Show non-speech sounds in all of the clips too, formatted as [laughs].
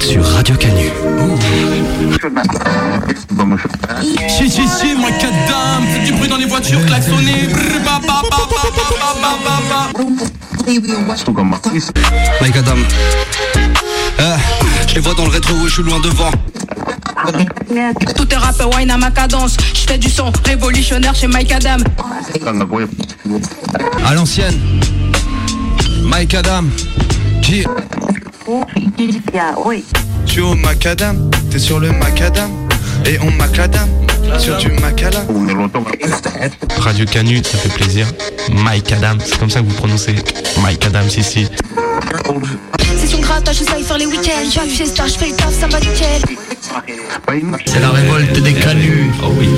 Sur Radio Canu. Si, si, si, moi, quatre dames, du bruit dans les voitures, klaxonnez. Mike Adam, euh, je les vois dans le rétro, où je suis loin devant. Tout est rap, wine à ma cadence. Je fais du son révolutionnaire chez Mike Adam. À l'ancienne, Mike Adam, qui. Je suis au macadam, t'es sur le macadam Et on macadam sur du macala Radio Canu, ça fait plaisir. Mike Adam, c'est comme ça que vous prononcez Mike Adam, si, si. C'est son grattage, je sais faire les week-ends. J'ai fiesta, je fais le taf, ça va nickel. C'est la révolte des canuts. Oh oui.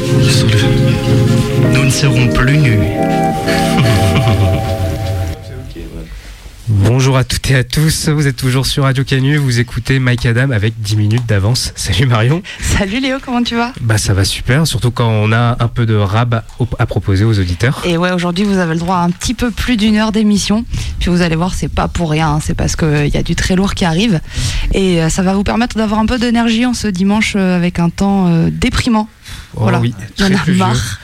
Nous ne serons plus nus. [laughs] Bonjour à toutes et à tous, vous êtes toujours sur Radio Canu, vous écoutez Mike Adam avec 10 minutes d'avance. [laughs] Salut Marion. Salut Léo, comment tu vas? Bah ça va super, surtout quand on a un peu de rab à, proposer aux auditeurs. Et ouais, aujourd'hui vous avez le droit à un petit peu plus d'une heure d'émission. Puis vous allez voir, c'est pas pour rien, hein, c'est parce qu'il y a du très lourd qui arrive. Et euh, ça va vous permettre d'avoir un peu d'énergie en ce dimanche euh, avec un temps euh, déprimant. Oh voilà, oui, il y en a pluvieux. marre.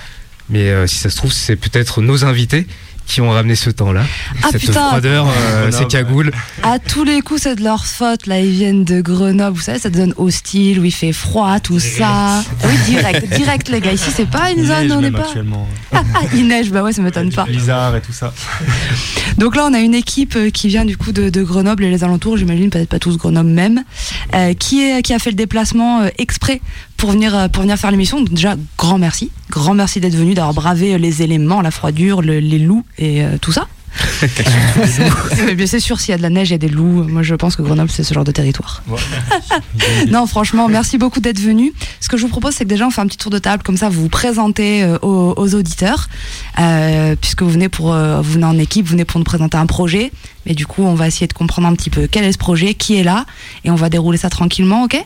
Mais euh, si ça se trouve, c'est peut-être nos invités qui ont ramené ce temps-là. Ah, Cette putain. froideur, euh, ces cagoules. À tous les coups, c'est de leur faute. Là, ils viennent de Grenoble. Vous savez, ça donne hostile, où il fait froid, tout ça. Oui, direct, [laughs] direct, les gars. Ici, c'est pas une zone, on n'est pas. Ah, ah, il neige, bah ouais, ça m'étonne pas. Blizzard et tout ça. [laughs] Donc là, on a une équipe euh, qui vient du coup de, de Grenoble et les alentours, j'imagine, peut-être pas tous Grenoble même, euh, qui, est, qui a fait le déplacement euh, exprès pour venir, euh, pour venir faire l'émission. Déjà, grand merci. Grand merci d'être venu, d'avoir bravé euh, les éléments, la froidure, le- les loups et euh, tout ça. [laughs] Mais bien c'est sûr, s'il y a de la neige, il y a des loups. Moi, je pense que Grenoble, c'est ce genre de territoire. [laughs] non, franchement, merci beaucoup d'être venu. Ce que je vous propose, c'est que déjà, on fait un petit tour de table, comme ça, vous vous présentez euh, aux, aux auditeurs, euh, puisque vous venez, pour, euh, vous venez en équipe, vous venez pour nous présenter un projet. Mais du coup, on va essayer de comprendre un petit peu quel est ce projet, qui est là, et on va dérouler ça tranquillement, ok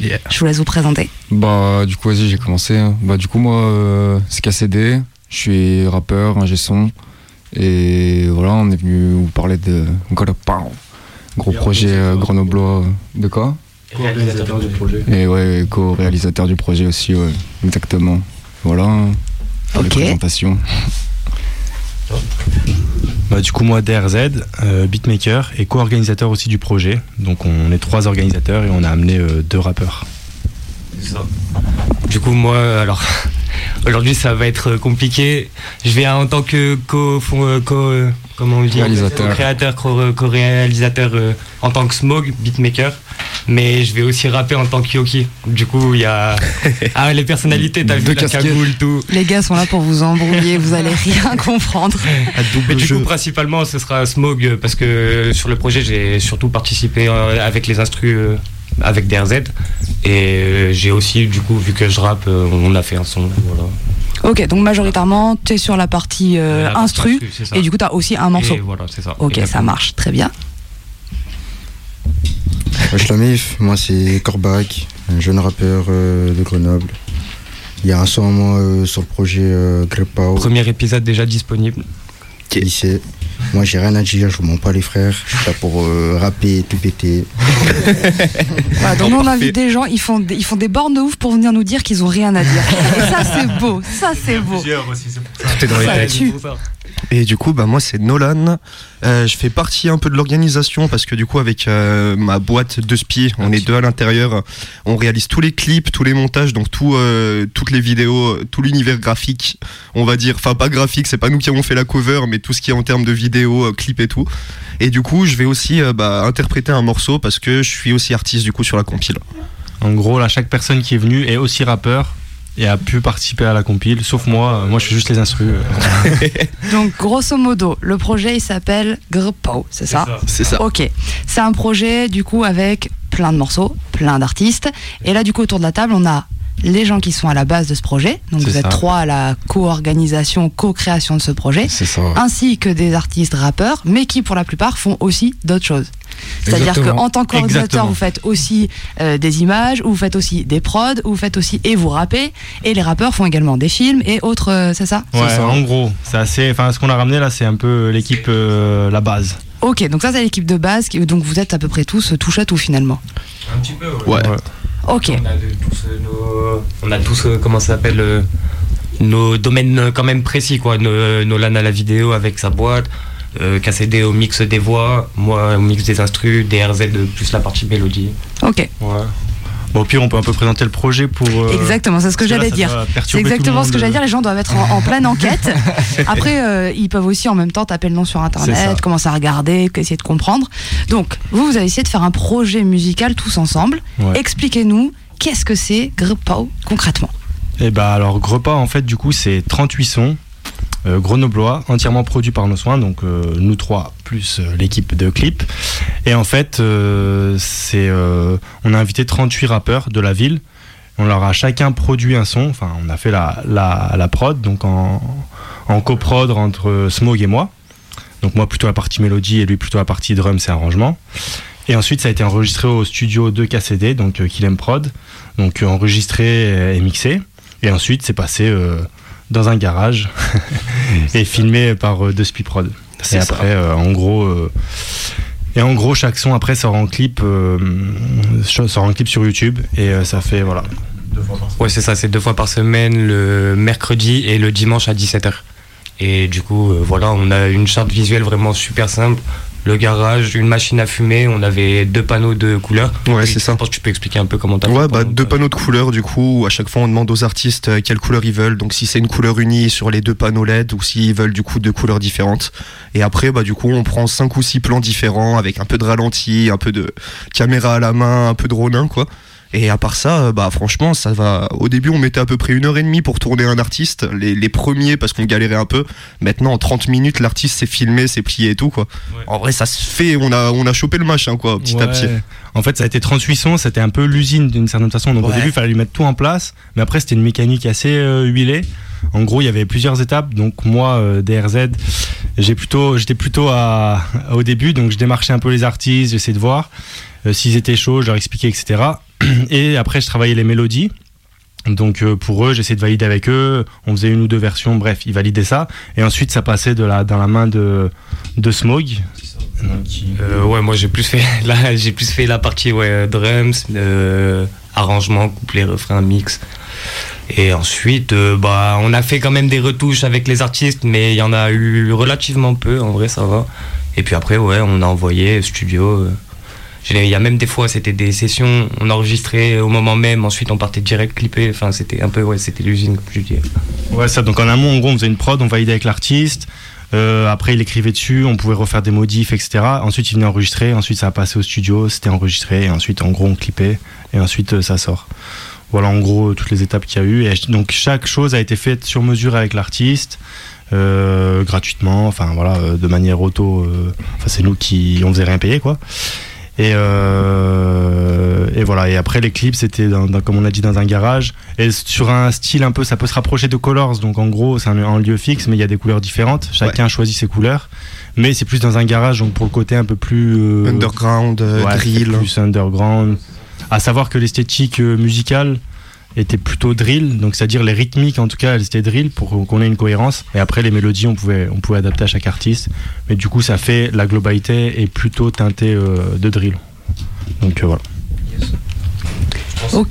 Je vous laisse vous présenter. Bah du coup vas-y j'ai commencé. hein. Bah du coup moi euh, c'est KCD, je suis rappeur, ingé son et voilà on est venu vous parler de Gros gros projet euh, grenoblois de quoi Co-organisateur du projet. Et ouais co-réalisateur du projet aussi ouais exactement. Voilà pour Ok. les présentations. Bah, du coup, moi, DRZ, euh, beatmaker et co-organisateur aussi du projet. Donc, on est trois organisateurs et on a amené euh, deux rappeurs. Du coup, moi, alors, [laughs] aujourd'hui, ça va être compliqué. Je vais en tant que co, fond- co- euh, comment on dit Réalisateur. créateur, co- co-réalisateur euh, en tant que Smog, beatmaker. Mais je vais aussi rapper en tant que Yoki. Du coup, il y a [laughs] ah, les personnalités, t'as vu la cagoule, tout. Les gars sont là pour vous embrouiller, vous allez rien [laughs] comprendre. Mais du coup, principalement, ce sera Smog parce que sur le projet, j'ai surtout participé euh, avec les instrus avec DRZ. Et euh, j'ai aussi, du coup, vu que je rappe, euh, on a fait un son. Voilà. Ok, donc majoritairement, tu es sur la partie euh, La partie instru, et du coup, tu as aussi un morceau. Et voilà, c'est ça. Ok, ça marche, très bien. Wesh la mif, moi c'est Corbac, un jeune rappeur euh, de Grenoble. Il y a un son à moi euh, sur le projet euh, Grepao. Premier épisode déjà disponible. Lycée. Moi j'ai rien à dire, je vous mens pas les frères. Je suis là pour euh, rapper et tout péter. [laughs] Voilà, donc nous, on invite des gens, ils font des, ils font des bornes de ouf pour venir nous dire qu'ils ont rien à dire. [laughs] Et ça, c'est beau, ça, c'est beau. Tout est dans les Ça tue. Et du coup, bah, moi, c'est Nolan. Euh, je fais partie un peu de l'organisation parce que du coup, avec euh, ma boîte de spi, on est deux à l'intérieur. On réalise tous les clips, tous les montages, donc euh, toutes les vidéos, tout l'univers graphique, on va dire. Enfin, pas graphique, c'est pas nous qui avons fait la cover, mais tout ce qui est en termes de vidéos, clips et tout. Et du coup, je vais aussi bah, interpréter un morceau parce que je suis aussi artiste du coup sur la compile. En gros, là, chaque personne qui est venue est aussi rappeur et a pu participer à la compile, sauf moi. Moi, je suis juste les instrus. euh. [laughs] Donc, grosso modo, le projet, il s'appelle Grepao, c'est ça C'est ça. Ok. C'est un projet, du coup, avec plein de morceaux, plein d'artistes. Et là, du coup, autour de la table, on a les gens qui sont à la base de ce projet. Donc, vous êtes trois à la co-organisation, co-création de ce projet. Ainsi que des artistes rappeurs, mais qui, pour la plupart, font aussi d'autres choses. C'est-à-dire qu'en tant qu'organisateur, vous faites aussi euh, des images, ou vous faites aussi des prods, ou vous faites aussi et vous rappez. Et les rappeurs font également des films et autres, euh, c'est ça? Ouais, en gros, c'est assez. Enfin, ce qu'on a ramené là, c'est un peu l'équipe, euh, la base. Ok, donc ça c'est l'équipe de base, donc vous êtes à peu près tous touche à tout finalement. Un petit peu, Ouais. Ok. On a de- tous, euh, nos, on a tous, euh, comment ça s'appelle, euh, nos domaines euh, quand même précis, quoi. No- Nolan à la vidéo avec sa boîte, euh, KCD au mix des voix, moi au mix des instrus, DRZ euh, plus la partie mélodie. Ok. Ouais. Bon, au pire, on peut un peu présenter le projet pour. euh, Exactement, c'est ce que j'allais dire. C'est exactement ce que j'allais dire. Les gens doivent être en, en pleine enquête. [laughs] Après, euh, ils peuvent aussi en même temps taper le nom sur internet, commencer à regarder, essayer de comprendre. Donc, vous, vous avez essayé de faire un projet musical tous ensemble. Ouais. Expliquez-nous, qu'est-ce que c'est Grepau concrètement? Et bah alors Grepas en fait du coup c'est 38 sons euh, grenoblois entièrement produits par nos soins donc euh, nous trois plus euh, l'équipe de clip. Et en fait euh, c'est euh, on a invité 38 rappeurs de la ville. On leur a chacun produit un son. Enfin on a fait la, la, la prod donc en, en coprod entre Smog et moi. Donc moi plutôt la partie mélodie et lui plutôt la partie drums et arrangement. Et ensuite ça a été enregistré au studio de KCD donc euh, Kilem Prod. Donc euh, enregistré et mixé. Et ensuite c'est passé euh, dans un garage [laughs] et filmé par euh, De Spi Prod et après euh, en gros euh, et en gros chaque son après sort en clip euh, sort en clip sur YouTube et euh, ça fait voilà Ouais, c'est ça, c'est deux fois par semaine, le mercredi et le dimanche à 17h. Et du coup, euh, voilà, on a une charte visuelle vraiment super simple. Le garage, une machine à fumer, on avait deux panneaux de couleurs. Ouais, c'est je ça. pense que tu peux expliquer un peu comment t'as Ouais, fait bah, pendant- deux panneaux de couleurs du coup. où À chaque fois, on demande aux artistes euh, quelle couleur ils veulent. Donc, si c'est une couleur unie sur les deux panneaux LED ou s'ils veulent du coup deux couleurs différentes. Et après, bah, du coup, on prend cinq ou six plans différents avec un peu de ralenti, un peu de caméra à la main, un peu de ronin, quoi. Et à part ça, euh, bah franchement, ça va. Au début, on mettait à peu près une heure et demie pour tourner un artiste. Les, les premiers parce qu'on galérait un peu. Maintenant, en 30 minutes, l'artiste s'est filmé, s'est plié et tout quoi. En vrai, ça se fait. On a, on a chopé le machin quoi, petit à petit. En fait, ça a été 38 sons, c'était un peu l'usine d'une certaine façon. Donc au début, il fallait lui mettre tout en place, mais après, c'était une mécanique assez euh, huilée. En gros, il y avait plusieurs étapes. Donc moi, euh, DRZ, j'ai plutôt, j'étais plutôt à, au début, donc je démarchais un peu les artistes, j'essayais de voir euh, s'ils étaient chauds, je leur expliquais, etc. [clears throat] Et après, je travaillais les mélodies. Donc euh, pour eux, j'essayais de valider avec eux. On faisait une ou deux versions, bref, ils validaient ça. Et ensuite, ça passait de la, dans la main de, Smog. Euh, ouais, moi j'ai plus fait [laughs] là, j'ai plus fait la partie ouais, drums, euh, arrangement, couplet, refrain, mix. Et ensuite, euh, bah, on a fait quand même des retouches avec les artistes, mais il y en a eu relativement peu. En vrai, ça va. Et puis après, ouais, on a envoyé studio. Il y a même des fois, c'était des sessions, on enregistrait au moment même. Ensuite, on partait direct clipper. Enfin, c'était un peu, ouais, c'était l'usine, comme je dis. Ouais, ça. Donc en amont, en gros, on faisait une prod, on validait avec l'artiste. Euh, après, il écrivait dessus, on pouvait refaire des modifs, etc. Ensuite, il venait enregistrer. Ensuite, ça a passé au studio, c'était enregistré. Et ensuite, en gros, on clippait. Et ensuite, euh, ça sort. Voilà, en gros, toutes les étapes qu'il y a eu. Et donc, chaque chose a été faite sur mesure avec l'artiste. euh, gratuitement, enfin voilà, de manière auto. Enfin, c'est nous qui, on faisait rien payer quoi. Et, euh, et voilà. Et après les clips, c'était dans- dans- comme on a dit dans un garage et sur un style un peu, ça peut se rapprocher de Colors. Donc en gros, c'est un, un lieu fixe, mais il y a des couleurs différentes. Chacun choisit ses couleurs, mais c'est plus dans un garage, donc pour le côté un peu plus euh, Underground, euh, ouais, drill. Plus underground. À savoir que l'esthétique musicale était plutôt drill, donc c'est-à-dire les rythmiques en tout cas elles étaient drill pour qu'on ait une cohérence. Et après les mélodies on pouvait on pouvait adapter à chaque artiste, mais du coup ça fait la globalité est plutôt teintée euh, de drill. Donc euh, voilà. Ok.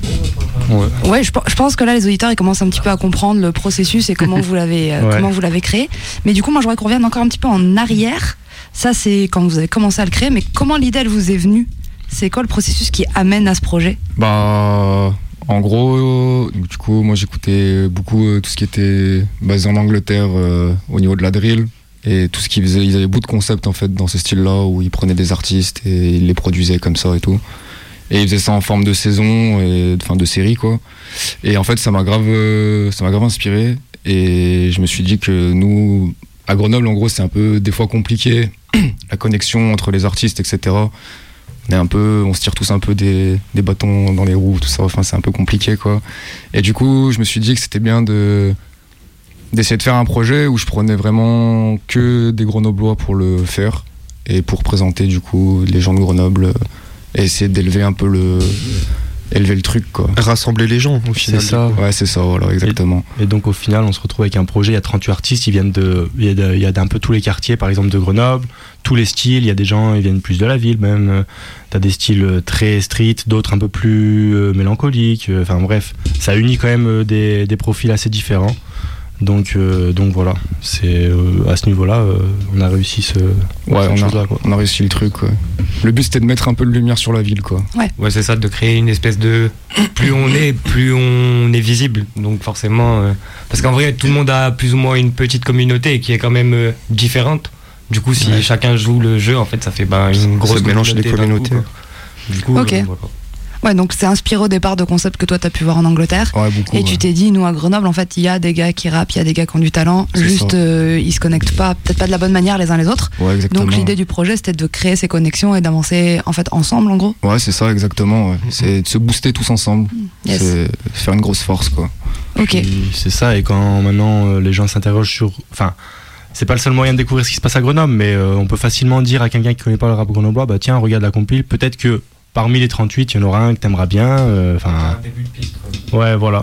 Ouais. Ouais, je, pe- je pense que là, les auditeurs, ils commencent un petit peu à comprendre le processus et comment [laughs] vous l'avez, euh, Ouais. comment vous l'avez créé. Mais du coup, moi, je voudrais qu'on revienne encore un petit peu en arrière. Ça, c'est quand vous avez commencé à le créer. Mais comment l'idée, elle vous est venue? C'est quoi le processus qui amène à ce projet? Bah, en gros, du coup, moi j'écoutais beaucoup euh, tout ce qui était basé en Angleterre euh, au niveau de la drill. Et tout ce qu'ils faisaient, ils avaient beaucoup de concepts en fait dans ce style-là où ils prenaient des artistes et ils les produisaient comme ça et tout. Et ils faisaient ça en forme de saison et enfin de série quoi. Et en fait, ça m'a grave, euh, ça m'a grave inspiré. Et je me suis dit que nous, à Grenoble, en gros, c'est un peu des fois compliqué [clears throat] la connexion entre les artistes, etc on se tire tous un peu des, des bâtons dans les roues tout ça. Enfin c'est un peu compliqué quoi. Et du coup je me suis dit que c'était bien de d'essayer de faire un projet où je prenais vraiment que des grenoblois pour le faire et pour présenter du coup les gens de Grenoble euh, et essayer d'élever un peu le élever le truc quoi. Rassembler les gens au final. C'est ça. Ouais, c'est ça, voilà, exactement. Et donc au final, on se retrouve avec un projet. Il y a 38 artistes, ils viennent de, il y a d'un peu tous les quartiers, par exemple de Grenoble, tous les styles. Il y a des gens, ils viennent plus de la ville même. Euh, T'as des styles euh, très street, d'autres un peu plus euh, mélancoliques. Enfin bref, ça unit quand même des, des profils assez différents. Donc, euh, donc voilà, c'est euh, à ce niveau-là, euh, on a réussi ce, Ouais, on a, quoi. on a réussi le truc. ouais. Le but c'était de mettre un peu de lumière sur la ville quoi. Ouais, c'est ça, de créer une espèce de. Plus on est, plus on est visible. Donc forcément. euh, Parce qu'en vrai, tout le monde a plus ou moins une petite communauté qui est quand même euh, différente. Du coup, si chacun joue le jeu, en fait, ça fait ben, une grosse mélange des coup, communautés. quoi. Du coup, Ok. euh, voilà. Ouais, donc c'est inspiré au départ de concepts que toi t'as pu voir en Angleterre. Ouais, beaucoup. Et tu t'es dit, nous à Grenoble, en fait, il y a des gars qui rappent, il y a des gars qui ont du talent. Juste, euh, ils se connectent pas, peut-être pas de la bonne manière les uns les autres. Ouais, exactement. Donc l'idée du projet, c'était de créer ces connexions et d'avancer en fait ensemble, en gros. Ouais, c'est ça, exactement. ouais. C'est de se booster tous ensemble. Yes. C'est faire une grosse force, quoi. Ok. Puis, C'est ça, et quand maintenant euh, les gens s'interrogent sur. Enfin, c'est pas le seul moyen de découvrir ce qui se passe à Grenoble, mais euh, on peut facilement dire à quelqu'un qui connaît pas le rap grenoblois bah tiens, regarde la compile, peut-être que parmi les 38, il y en aura un que t'aimeras bien. euh, Enfin, ouais, voilà.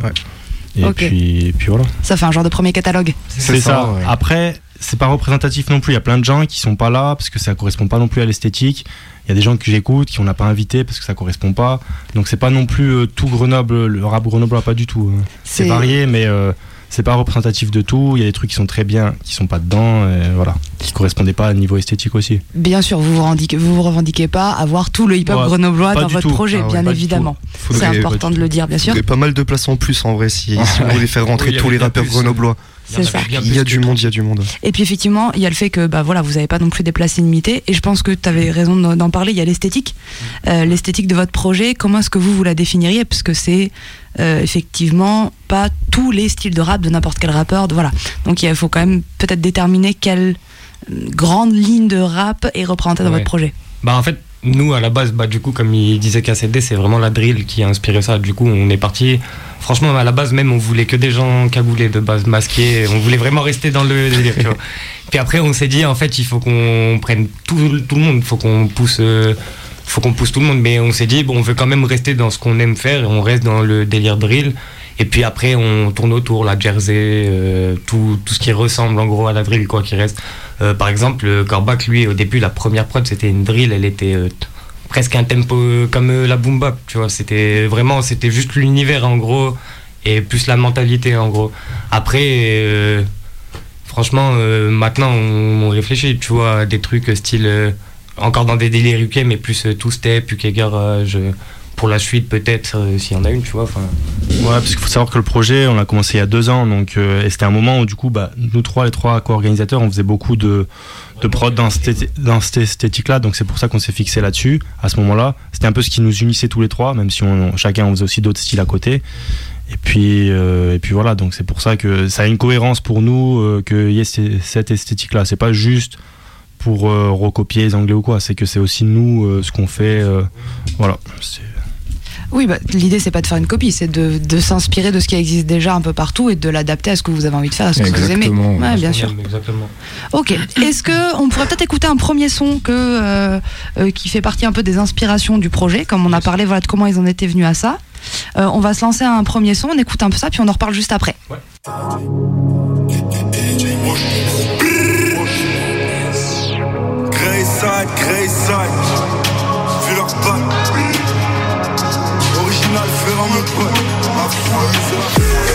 Et, puis, et puis voilà. Ça fait un genre de premier catalogue. C'est ça. ouais. Après, c'est pas représentatif non plus. Il y a plein de gens qui sont pas là parce que ça correspond pas non plus à l'esthétique. Il y a des gens que j'écoute qui on n'a pas invité parce que ça correspond pas. Donc c'est pas non plus euh, tout Grenoble, le rap grenoblois, pas du tout. hein. C'est C'est- varié, mais euh, c'est pas représentatif de tout. Il y a des trucs qui sont très bien, qui sont pas dedans, et voilà, qui correspondaient pas au niveau esthétique aussi. Bien sûr, vous vous, revendiquez, vous vous revendiquez pas avoir tout le hip-hop Ouais, grenoblois dans votre tout. projet, Ah ouais, bien évidemment. C'est important de le dire, bien Il y sûr. aurait pas mal de places en plus en vrai si, si vous voulez faire rentrer Oui, tous les rappeurs plus. grenoblois. C'est ça. Il y a du monde, il y a du monde. Et puis effectivement, il y a le fait que bah voilà, vous n'avez pas non plus des places illimitées. Et je pense que tu avais raison d'en d'en parler. Il y a l'esthétique, Euh, l'esthétique de votre projet. Comment est-ce que vous vous la définiriez? Parce que c'est euh, effectivement pas tous les styles de rap de n'importe quel rappeur. de- voilà. Donc il faut quand même peut-être déterminer quelle euh, grande ligne de rap est représentée dans Ouais. votre projet. Bah en fait, nous à la base, bah du coup, comme il disait KCD, c'est vraiment la drill qui a inspiré ça. Du coup, on est parti. Franchement, à la base même, on voulait que des gens cagoulés de base, masqués. On voulait vraiment rester dans le délire. tu vois. [laughs] Puis après, on s'est dit, en fait, il faut qu'on prenne tout, tout le monde. Il faut qu'on pousse. euh, faut qu'on pousse tout le monde, mais on s'est dit, bon, on veut quand même rester dans ce qu'on aime faire et on reste dans le délire drill. Et puis après, on tourne autour, la jersey, euh, tout, tout ce qui ressemble en gros à la drill, quoi, qui reste. Euh, par exemple, Corbac, lui, au début, la première prod, c'était une drill, elle était euh, presque un tempo comme la boom bap, tu vois. C'était vraiment, c'était juste l'univers, en gros, et plus la mentalité, en gros. Après, franchement, maintenant, on, on réfléchit, tu vois, à des trucs style. Encore dans des délires UK, mais plus euh, two-step, UK garage. euh, pour la suite, peut-être, euh, s'il y en a une, tu vois. Ouais, parce qu'il faut savoir que le projet, on l'a commencé il y a deux ans, donc et c'était un moment où du coup, bah, nous trois, les trois co-organisateurs, on faisait beaucoup de, de prod dans cette, dans cette esthétique-là, donc c'est pour ça qu'on s'est fixé là-dessus. À ce moment-là, c'était un peu ce qui nous unissait tous les trois, même si chacun on faisait aussi d'autres styles à côté. Et puis, et puis voilà, donc c'est pour ça que ça a une cohérence pour nous qu'il y ait cette esthétique-là. C'est pas juste pour euh, recopier les Anglais ou quoi, c'est que c'est aussi nous euh, ce qu'on fait. euh, voilà. Oui, bah, l'idée c'est pas de faire une copie, c'est de, de s'inspirer de ce qui existe déjà un peu partout et de l'adapter à ce que vous avez envie de faire, à ce que vous aimez. Exactement. Ouais, bien sûr. Exactement. Ok. Est-ce que on pourrait peut-être écouter un premier son que euh, euh, qui fait partie un peu des inspirations du projet, comme on a parlé voilà de comment ils en étaient venus à ça. Euh, on va se lancer un premier son, on écoute un peu ça, puis on en reparle juste après. Greyside, Greyside, vu leur bac. Original, frère me pote. Ma foi,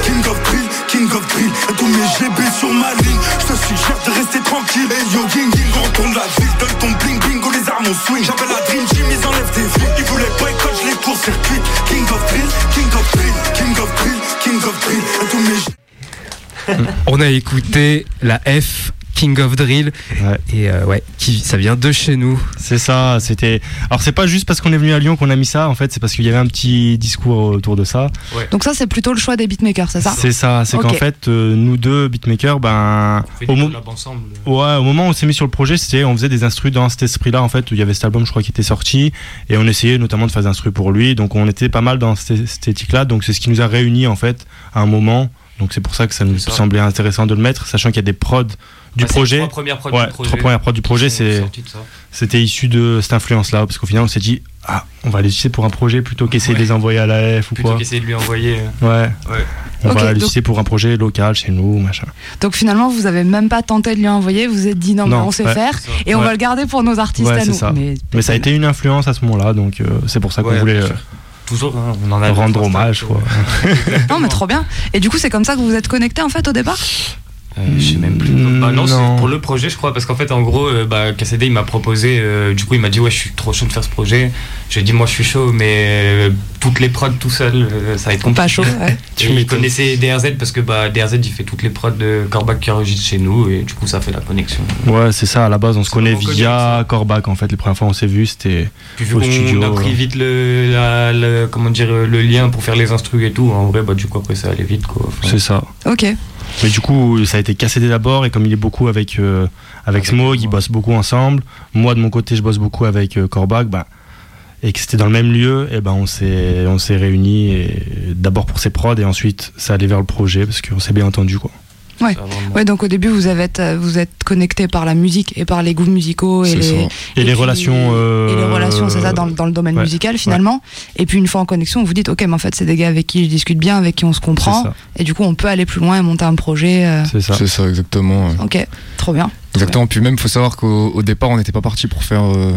King of Drill, King of Drill. Et tous mes GB sur ma ligne. Je te suggère de rester tranquille. Et yo, King, King, on la ville. Donne ton bling, bingo, les armes au swing. J'appelle la Dream Team, ils enlèvent des vies. Ils voulaient boycott, je les court-circuit. King of Drill, King of Drill, King of Drill, King of Drill. Et tous mes On a écouté la F King of Drill et euh, ouais, qui, ça vient de chez nous. C'est ça, c'était. Alors c'est pas juste parce qu'on est venu à Lyon qu'on a mis ça, en fait, c'est parce qu'il y avait un petit discours autour de ça. Donc ça c'est plutôt le choix des beatmakers, c'est ça? C'est ça, c'est qu'en fait, euh, nous deux beatmakers, ben, au, mo- ensemble. ouais, au moment où on s'est mis sur le projet, c'était, on faisait des instrus dans cet esprit-là, en fait, où il y avait cet album, je crois, qui était sorti, et on essayait notamment de faire des instrus pour lui, donc on était pas mal dans cette esthétique-là, donc c'est ce qui nous a réunis, en fait, à un moment. Donc c'est pour ça que ça nous ça. semblait intéressant de le mettre, sachant qu'il y a des prods du Bah, les projet. trois premières prods ouais, du projet trois premières prods du projet, c'est c'était issu de cette influence-là, parce qu'au final, on s'est dit, ah, on va les utiliser pour un projet plutôt qu'essayer de les envoyer à la F ou Plutôt quoi. qu'essayer de lui envoyer. Ouais. Ouais. On va donc- l'utiliser pour un projet local chez nous, machin. Donc finalement, vous avez même pas tenté de lui envoyer, vous vous êtes dit non, mais Non, on sait ouais. faire et on Ouais. va le garder pour nos artistes Ouais, à nous. ça. Mais, Mais ça a été une influence à ce moment-là, donc euh, c'est pour ça qu'on Ouais, voulait euh. Toujours, hein, on en a rendre hommage, quoi. [laughs] non, mais trop bien. Et du coup, c'est comme ça que vous vous êtes connecté en fait au départ? Euh, je sais même plus. Mm, Bah non, non. c'est pour le projet, je crois, parce qu'en fait, en gros, euh, bah, KCD, il m'a proposé, euh, du coup, il m'a dit, ouais, je suis trop chaud de faire ce projet. J'ai dit, moi, je suis chaud, mais euh, toutes les prods tout seul, euh, ça va être compliqué. Pas chaud, ouais. [laughs] Et il connaissait DRZ parce que bah, DRZ, il fait toutes les prods de Corbac qui enregistre chez nous, et du coup, ça fait la connexion. Ouais, c'est ça, à la base, on se connaît via Corbac, en fait. Les premières fois, on s'est vu, c'était au studio. a pris vite le, la- le- comment dire, le lien pour faire les instrus et tout, en vrai, bah, du coup, après, ça allait vite, quoi. Enfin, C'est ça. Ok. Mais du coup, ça a été KCD d'abord, et comme il est beaucoup avec, euh, avec Smog, ils bossent beaucoup ensemble. Moi, de mon côté, je bosse beaucoup avec euh, Corbac, bah, et que c'était dans le même lieu, et ben on s'est on s'est réunis, d'abord pour ses prods, et ensuite, ça allait vers le projet, parce qu'on s'est bien entendu, quoi. Ouais. ouais, donc au début, vous avez euh, vous êtes connecté par la musique et par les goûts musicaux et les. Et les relations, euh, et les relations, c'est ça, dans, le- dans le domaine ouais, musical finalement. Et puis une fois en connexion, vous vous dites, ok, mais en fait, c'est des gars avec qui je discute bien, avec qui on se comprend, et du coup, on peut aller plus loin et monter un projet. euh, C'est ça. C'est ça, exactement. ouais. Ok, trop bien. Exactement. Puis même, faut savoir qu'au au départ, on n'était pas parti pour faire euh,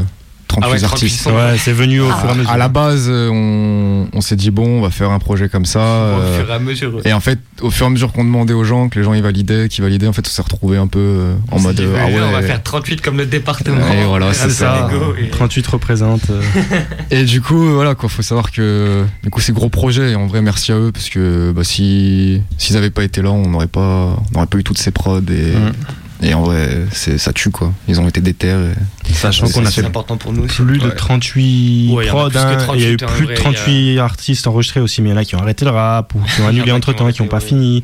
38 Ah ouais, 38 artistes. Ouais, c'est venu au À- fur et à mesure. À la base, euh, on, on s'est dit bon, on va faire un projet comme ça. Au euh, fur et à mesure. Et en fait, au fur et à mesure qu'on demandait aux gens, que les gens ils validaient, qu'ils validaient, en fait, on s'est retrouvé un peu euh, en mode dit, euh, ah ouais. On va faire 38 comme le département. Et voilà, c'est ça. Lego, et- 38 représente. euh, [laughs] Et du coup, voilà, quoi, faut savoir que du coup, c'est gros projet. Et en vrai, merci à eux parce que bah, si s'ils avaient pas été là, on n'aurait pas, on pas eu toutes ces prods et. Mm. Et en vrai, ça tue quoi. Ils ont été déter. Et... Sachant qu'on a fait important pour nous aussi. plus de Ouais. 38 Ouais, il y en a prods, hein, il y a eu 38, en plus de vrai, 38 artistes enregistrés aussi, mais il y en a qui ont arrêté le rap ou qui ont annulé [laughs] entre qui temps, qui n'ont pas fini.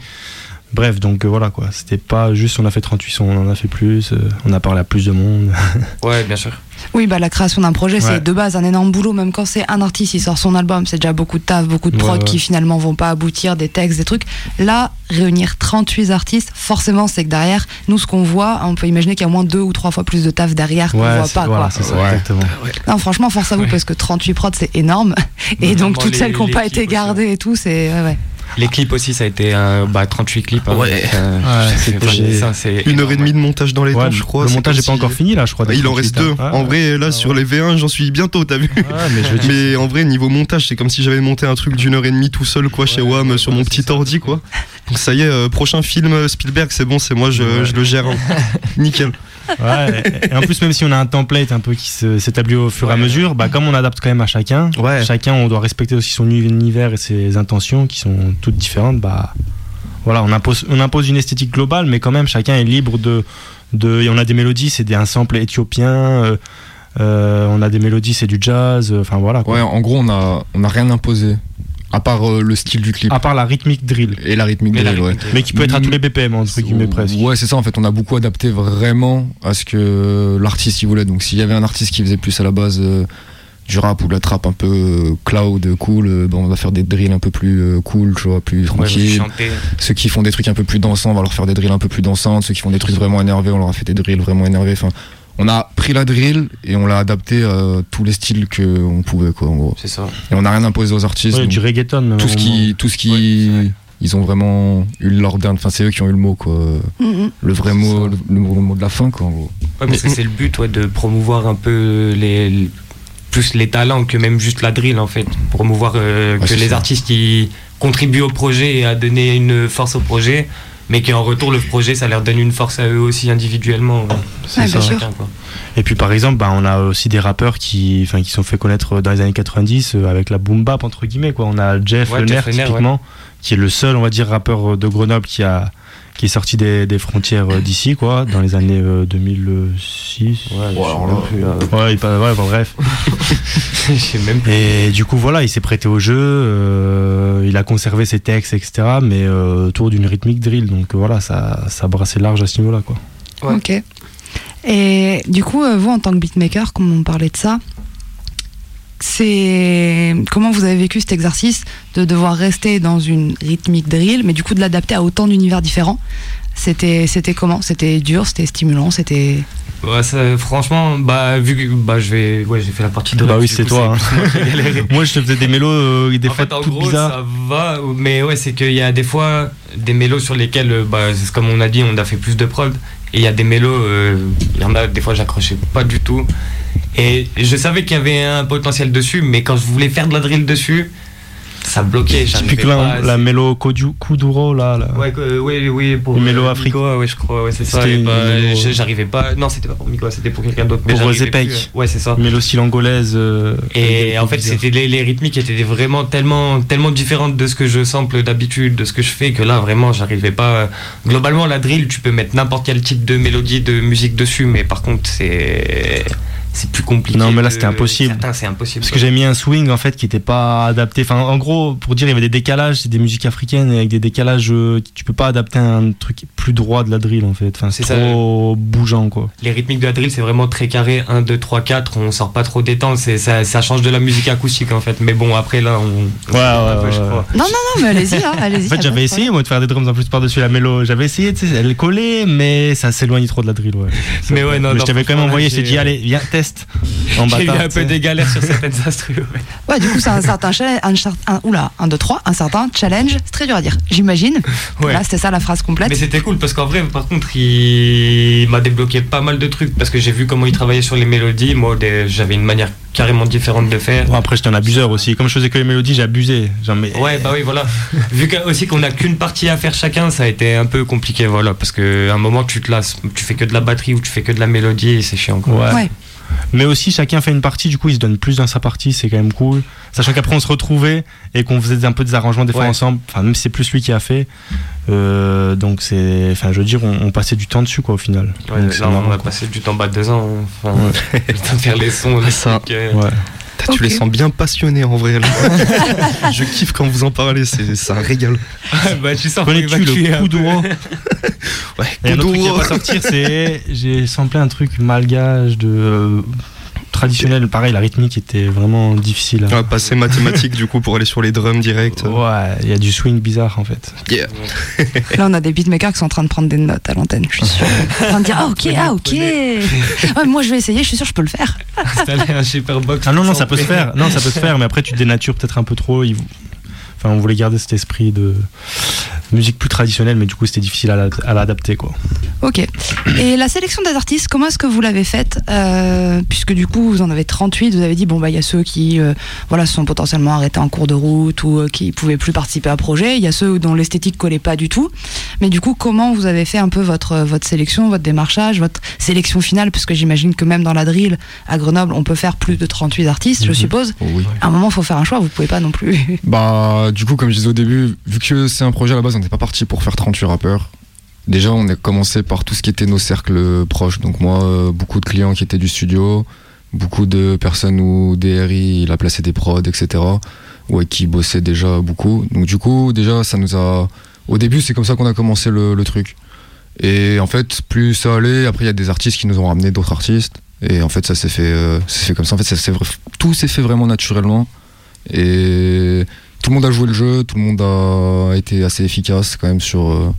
Bref, donc euh, voilà quoi, c'était pas juste on a fait 38 sons, on en a fait plus, euh, on a parlé à plus de monde. [laughs] Ouais, bien sûr. Oui, bah la création d'un projet, Ouais. c'est de base un énorme boulot, même quand c'est un artiste, il sort son album, c'est déjà beaucoup de taf, beaucoup de prod ouais. qui finalement vont pas aboutir, des textes, des trucs. Là, réunir 38 artistes, forcément, c'est que derrière, nous, ce qu'on voit, on peut imaginer qu'il y a au moins deux ou trois fois plus de taf derrière qu'on Ouais, voit pas, voilà, quoi. c'est ça, exactement. Non, franchement, force à vous, parce que 38 prods, c'est énorme. [laughs] Et donc, Vraiment, toutes les- celles qui n'ont pas été aussi, gardées et tout, c'est. Ouais, ouais. Les clips aussi, ça a été euh, bah, 38 clips. hein. Ouais. Euh, Ouais, c'est- c'était- c'est- ça, c'est Une heure et demie de montage dans les Ouais, temps, je crois. le montage n'est pas si- encore fini là, je crois. Bah, il en 38, reste deux. hein. en vrai, là, sur les V1, j'en suis bientôt, t'as vu mais je veux dire- Mais en vrai, niveau montage, c'est comme si j'avais monté un truc d'une heure et demie tout seul, quoi, chez WAM, sur mon petit ordi, quoi. Donc ça y est, euh, prochain film Spielberg, c'est bon, c'est moi, je, je le gère. hein. [laughs] Nickel. Ouais, et et en plus, même si on a un template un peu qui s'établit au fur et à mesure, bah, comme on adapte quand même à chacun, chacun on doit respecter aussi son univers et ses intentions qui sont toutes différentes. Bah, voilà, on impose, on impose une esthétique globale, mais quand même chacun est libre de. de et on a des mélodies, c'est des, un sample éthiopien. euh, euh, on a des mélodies, c'est du jazz. euh, Enfin voilà. quoi. Ouais, en gros, on a, on a rien imposé. À part euh, le style du clip. À part la rythmique drill. Et la rythmique drill, ouais. drill. Mais qui peut être à tous les BPM, entre guillemets, presque. Ouais, c'est ça, en fait, on a beaucoup adapté vraiment à ce que l'artiste il voulait. Donc, s'il y avait un artiste qui faisait plus à la base euh, du rap ou de la trap un peu euh, cloud, cool, euh, ben, on va faire des drills un peu plus euh, cool, tu vois, plus tranquille. chanter. Ceux qui font des trucs un peu plus dansants, on va leur faire des drills un peu plus dansants. Ceux qui font des trucs vraiment énervés, on leur a fait des drills vraiment énervés. Enfin, on a pris la drill et on l'a adapté à tous les styles qu'on pouvait, quoi, en gros. C'est ça. Et on n'a rien imposé aux artistes. Ouais, donc du reggaeton, même, Tout ce qui, tout ce qui, ils ont vraiment eu leur dernier. Enfin, c'est eux qui ont eu le mot, quoi. Mhm. Le vrai mot, le, le mot de la fin, quoi, en gros. Ouais, parce que c'est le but ouais, de promouvoir un peu les, les- plus les talents que même juste la drill en fait. Promouvoir euh, Ouais, que les ça. artistes qui contribuent au projet et à donner une force au projet, mais qu'en retour le projet ça leur donne une force à eux aussi individuellement. C'est ça. Chacun, quoi. Et puis par exemple, bah, on a aussi des rappeurs qui, enfin, qui sont fait connaître dans les années 90 euh, avec la boom bap entre guillemets quoi. On a Jeff Ouais, Jeff Lenner, typiquement, qui est le seul, on va dire, rappeur de Grenoble qui a qui est sorti des, des frontières euh, d'ici quoi, dans les années euh, 2006. Ouais, ouais, il pa- ouais, bon, bref. [laughs] Je sais même plus. Et du coup voilà, il s'est prêté au jeu, euh, il a conservé ses textes etc. Mais euh, autour d'une rythmique drill, donc euh, voilà, ça ça brassait large à ce niveau-là quoi. Ok. Et du coup, euh, vous, en tant que beatmaker, comme on parlait de ça, c'est comment vous avez vécu cet exercice de devoir rester dans une rythmique drill, mais du coup de l'adapter à autant d'univers différents? C'était c'était comment? C'était dur, c'était stimulant, c'était? Ouais, ça, franchement, bah, vu que bah, je vais, ouais, j'ai fait la partie de Bah oui, c'est toi. moi hein. [laughs] Moi, je te faisais des mélos, euh, des en fois fait, en gros, ça va, mais ouais, c'est qu'il y a des fois des mélos sur lesquels, euh, bah, c'est comme on a dit, on a fait plus de prod. Et il y a des mélos, euh, il y en a des fois j'accrochais pas du tout. Et je savais qu'il y avait un potentiel dessus, mais quand je voulais faire de la drill dessus, ça bloquait. j'arrivais Typique là, pas, la mélo Kuduro, là. là. Ouais, que- oui, oui, pour Une mélo euh, Afrique. Ouais, je crois, ouais, c'est ça. Bah, J'arrivais pas. Non, c'était pas pour Miko, c'était pour quelqu'un d'autre. mais Pour Zepek. euh, Ouais, c'est ça. Mélo style angolaise. euh, Et en fait, c'était les, les rythmiques étaient vraiment tellement, tellement différentes de ce que je sample d'habitude, de ce que je fais, que là, vraiment, j'arrivais pas. Globalement, la drill, tu peux mettre n'importe quel type de mélodie, de musique dessus, mais par contre, c'est. C'est plus compliqué. Non, mais là, c'était impossible. Certains, c'est impossible. Parce que j'avais mis un swing en fait qui était pas adapté. Enfin, en gros, pour dire, il y avait des décalages, c'est des musiques africaines et avec des décalages, euh, tu peux pas adapter un truc plus droit de la drill en fait. Enfin, c'est ça. trop bougeant quoi. Les rythmiques de la drill, c'est vraiment très carré. 1, 2, 3, 4. On sort pas trop des temps. c'est- Ça, ça change de la musique acoustique en fait. Mais bon, après là, on. Ouais, un ouais, peu, je ouais. crois. Non, non, non, mais allez-y, hein, [laughs] allez-y. En fait, j'avais essayé moi de faire des drums en plus par-dessus la mélo. J'avais essayé, tu sais, elle collait, mais ça s'éloigne trop de la drill. Ouais. [laughs] Mais ouais, non, Mais non, je t'avais quand même envoyé, là, j'ai dit, j'ai- allez, viens, teste. En J'ai eu un peu des galères sur certaines [laughs] instrus. ouais. Ouais, du coup, c'est un certain challenge. Un, un, oula, un, deux, trois, un certain challenge. C'est très dur à dire, j'imagine. [laughs] Ouais. Là, c'était ça la phrase complète. Mais c'était cool parce qu'en vrai, par contre, il m'a débloqué pas mal de trucs parce que j'ai vu comment il travaillait sur les mélodies. Moi, j'avais une manière carrément différente de faire. Bon, après, j'étais un abuseur aussi. Comme je faisais que les mélodies, j'ai abusé. Genre, mais- Ouais, bah oui, voilà. [laughs] Vu que, aussi qu'on a qu'une partie à faire chacun, ça a été un peu compliqué, voilà. Parce qu'à un moment, tu te lasses, tu fais que de la batterie ou tu fais que de la mélodie et c'est chiant, quoi. Ouais. Ouais. Mais aussi, chacun fait une partie, du coup, il se donne plus dans sa partie, c'est quand même cool. Sachant qu'après, on se retrouvait et qu'on faisait un peu des arrangements des fois Ouais. ensemble. Enfin, même si c'est plus lui qui a fait. Euh, donc, c'est. Enfin, je veux dire, on, on passait du temps dessus, quoi, au final. Ouais, Donc, on a quoi. passé du temps bas de deux ans. Enfin, [laughs] le temps de faire les sons, les Ça. trucs, euh, Ouais. Tu les sens bien passionnés en vrai. là. [laughs] je kiffe quand vous en parlez, c'est un régal. bah, tu sens Connais-tu le coup d'euro [laughs] Ouais, Et un autre truc qui va sortir, c'est. J'ai samplé un truc malgage de. Traditionnel, pareil, la rythmique était vraiment difficile. À- va passer mathématiques du coup pour aller sur les drums direct. Ouais, il y a du swing bizarre en fait. Yeah. Là, on a des beatmakers qui sont en train de prendre des notes à l'antenne, je suis sûre. en train de dire, ah, ok, ah, ok. Ouais, moi, je vais essayer, je suis sûre, je peux le faire. Installer un Shaperbox. Ah non, non, ça peut se faire. Non, ça peut se faire, mais après tu dénatures peut-être un peu trop. Ils- Enfin, on voulait garder cet esprit de musique plus traditionnelle, mais du coup, c'était difficile à la- à l'adapter, quoi. Ok. Et la sélection des artistes, comment est-ce que vous l'avez faite Euh, Puisque du coup, vous en avez 38, vous avez dit, bon, bah, il y a ceux qui euh, voilà, se sont potentiellement arrêtés en cours de route ou euh, qui pouvaient plus participer à projet. Il y a ceux dont l'esthétique collait pas du tout. Mais du coup, comment vous avez fait un peu votre, votre sélection, votre démarchage, votre sélection finale? Puisque j'imagine que même dans la drill, à Grenoble, on peut faire plus de 38 artistes, je Mhm. suppose. Oui. À un moment, il faut faire un choix, vous pouvez pas non plus. Bah, du coup, comme je disais au début, vu que c'est un projet à la base, on n'est pas parti pour faire 38 rappeurs. Déjà, on a commencé par tout ce qui était nos cercles proches. Donc, moi, euh, beaucoup de clients qui étaient du studio, beaucoup de personnes où DRI, il a placé des prods, etc. Ouais, qui bossaient déjà beaucoup. Donc, du coup, déjà, ça nous a. Au début, c'est comme ça qu'on a commencé le, truc. Et en fait, plus ça allait, après, il y a des artistes qui nous ont ramené d'autres artistes. Et en fait, ça s'est fait, euh, fait comme ça. En fait, ça tout s'est fait vraiment naturellement. Et tout le monde a joué le jeu, tout le monde a été assez efficace quand même sur, euh,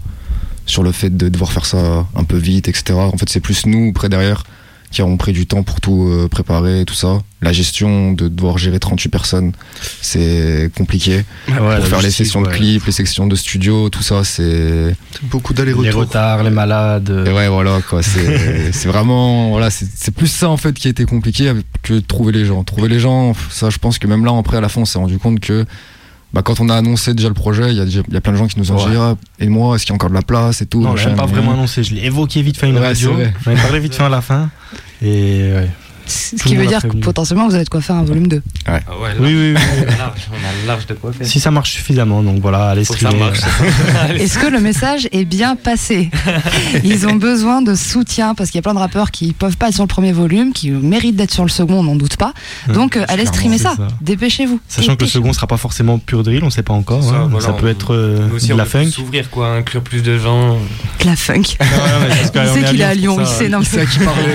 sur le fait de devoir faire ça un peu vite, etc. En fait, c'est plus nous, près derrière, qui avons pris du temps pour tout euh, préparer, tout ça. La gestion de devoir gérer 38 personnes, c'est compliqué. Ouais, pour faire les sessions de clips, les sections de studio, tout ça, c'est. Beaucoup Les d'allers-retours. retards, les malades. Et ouais, voilà, quoi. C'est [laughs] c'est vraiment. Voilà, c'est c'est plus ça, en fait, qui a été compliqué que de trouver les gens. Trouver les gens, ça, je pense que même là, après, à la fin, on s'est rendu compte que. Bah, quand on a annoncé déjà le projet, il y, a déjà- il y a plein de gens qui nous ont Ouais. dit ah, Et moi, est-ce qu'il y a encore de la place et tout Non, même pas vraiment annoncé. Je l'ai évoqué vite fait une Ouais, radio. J'en ai parlé vite fait à la fin. Et ouais. Ce Tout qui veut dire que potentiellement, vous avez de quoi faire un volume 2. Ah ouais, Oui, oui, oui. [laughs] large, on a large de quoi faire. Si ça marche suffisamment, donc voilà, allez streamer. [laughs] [laughs] Est-ce que le message est bien passé Ils ont besoin de soutien parce qu'il y a plein de rappeurs qui peuvent pas être sur le premier volume, qui méritent d'être sur le second, on n'en doute pas. Donc euh, allez streamer ça. ça. Dépêchez-vous. Sachant que le second sera pas forcément pur drill, on sait pas encore. Ça, hein. voilà, ça peut on- être euh, aussi, de on la funk. s'ouvrir, quoi, inclure plus de gens. La funk. parce Il qu'on sait est à qu'il est à Lyon, il sait. Non, C'est à qui parler.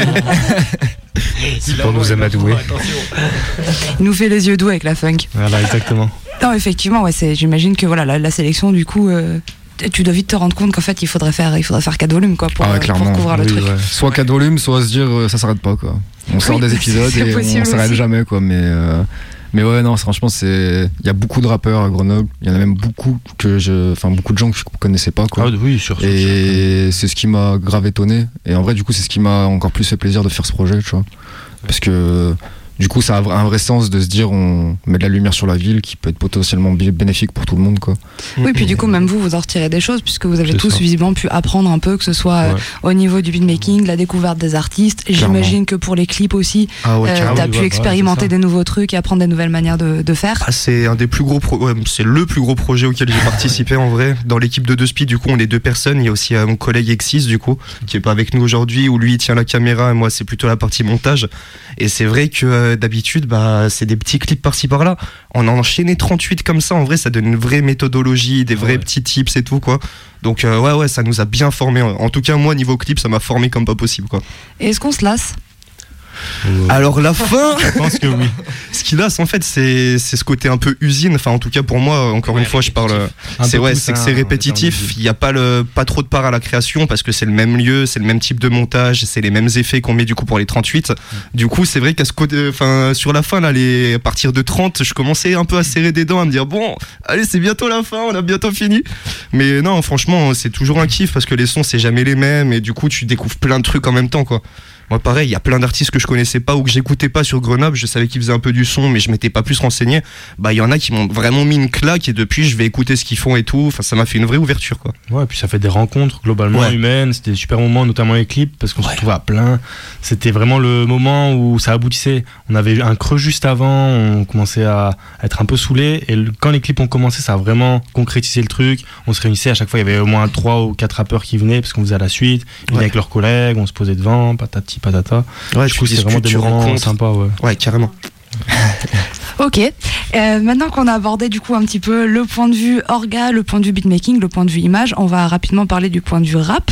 Pour nous amadouer. Il nous fait les yeux doux avec la funk. Voilà, exactement. Non, effectivement, ouais, j'imagine que voilà, la, la sélection, du coup, euh, tu dois vite te rendre compte qu'en fait, il faudrait faire, il faudrait faire quatre volumes, quoi, pour, Ah ouais, euh, pour couvrir le truc. ouais. Soit 4 volumes, soit se dire euh, ça s'arrête pas quoi. On sort des [laughs] épisodes et possible on s'arrête jamais quoi. Mais, euh, mais ouais, non, franchement, c'est. Il y a beaucoup de rappeurs à Grenoble. Il y en a même beaucoup que je. Enfin, beaucoup de gens que je connaissais pas quoi. Ah oui. Et c'est ce qui m'a grave étonné. Et en vrai, du coup, c'est ce qui m'a encore plus fait plaisir de faire ce projet, tu vois. Parce que du coup, ça a un vrai sens de se dire on met de la lumière sur la ville qui peut être potentiellement bénéfique pour tout le monde, quoi. Oui, puis du coup, même vous, vous en retirez des choses, puisque vous avez tous ça. visiblement pu apprendre un peu, que ce soit euh, Ouais. au niveau du beatmaking, de la découverte des artistes. J'imagine que pour les clips aussi, Ah ouais, euh, Ah oui, pu ouais, ouais, expérimenter des nouveaux trucs et apprendre des nouvelles manières de, de faire. Ah, c'est un des plus gros pro- ouais, c'est le plus gros projet auquel j'ai participé en vrai dans l'équipe de deux speed du coup on est deux personnes il y a aussi euh, mon collègue Exis du coup qui est pas avec nous aujourd'hui où lui il tient la caméra et moi c'est plutôt la partie montage et c'est vrai que euh, d'habitude bah c'est des petits clips par-ci par-là. On a enchaîné 38 comme ça en vrai ça donne une vraie méthodologie des vrais petits tips et tout quoi. Donc euh, ouais ouais ça nous a bien formé. En tout cas moi niveau clip ça m'a formé comme pas possible quoi. Et est-ce qu'on se lasse? Alors la fin Je pense que oui. Ce qui lasse en fait c'est c'est ce côté un peu usine, enfin en tout cas pour moi encore une fois je parle Un c'est ouais, c'est que c'est répétitif, il n'y a pas le pas trop de part à la création parce que c'est le même lieu, c'est le même type de montage, c'est les mêmes effets qu'on met du coup pour les 38. Du coup, c'est vrai qu'à ce côté enfin sur la fin là les à partir de 30, je commençais un peu à serrer des dents à me dire bon, allez, c'est bientôt la fin, on a bientôt fini. Mais non, franchement, c'est toujours un kiff parce que les sons c'est jamais les mêmes et du coup, tu découvres plein de trucs en même temps quoi. Moi, pareil, il y a plein d'artistes que je connaissais pas ou que j'écoutais pas sur Grenoble. Je savais qu'ils faisaient un peu du son, mais je m'étais pas plus renseigné. Bah, il y en a qui m'ont vraiment mis une claque et depuis, je vais écouter ce qu'ils font et tout. Enfin, ça m'a fait une vraie ouverture, quoi. Ouais, et puis ça fait des rencontres globalement Ouais. humaines. C'était des super moments, notamment les clips, parce qu'on se retrouvait à plein. C'était vraiment le moment où ça aboutissait. On avait un creux juste avant, on commençait à être un peu saoulé. Et quand les clips ont commencé, ça a vraiment concrétisé le truc. On se réunissait à chaque fois, il y avait au moins trois ou quatre rappeurs qui venaient, parce qu'on faisait à la suite. Ils venaient Ouais. avec leurs collègues, on se posait devant, patati patata. Ouais, du coup, c'est vraiment des tu moments rencontres. sympas, ouais. Ouais, carrément. [laughs] Ok. Euh, maintenant qu'on a abordé du coup un petit peu le point de vue orga, le point de vue beatmaking, le point de vue image, on va rapidement parler du point de vue rap.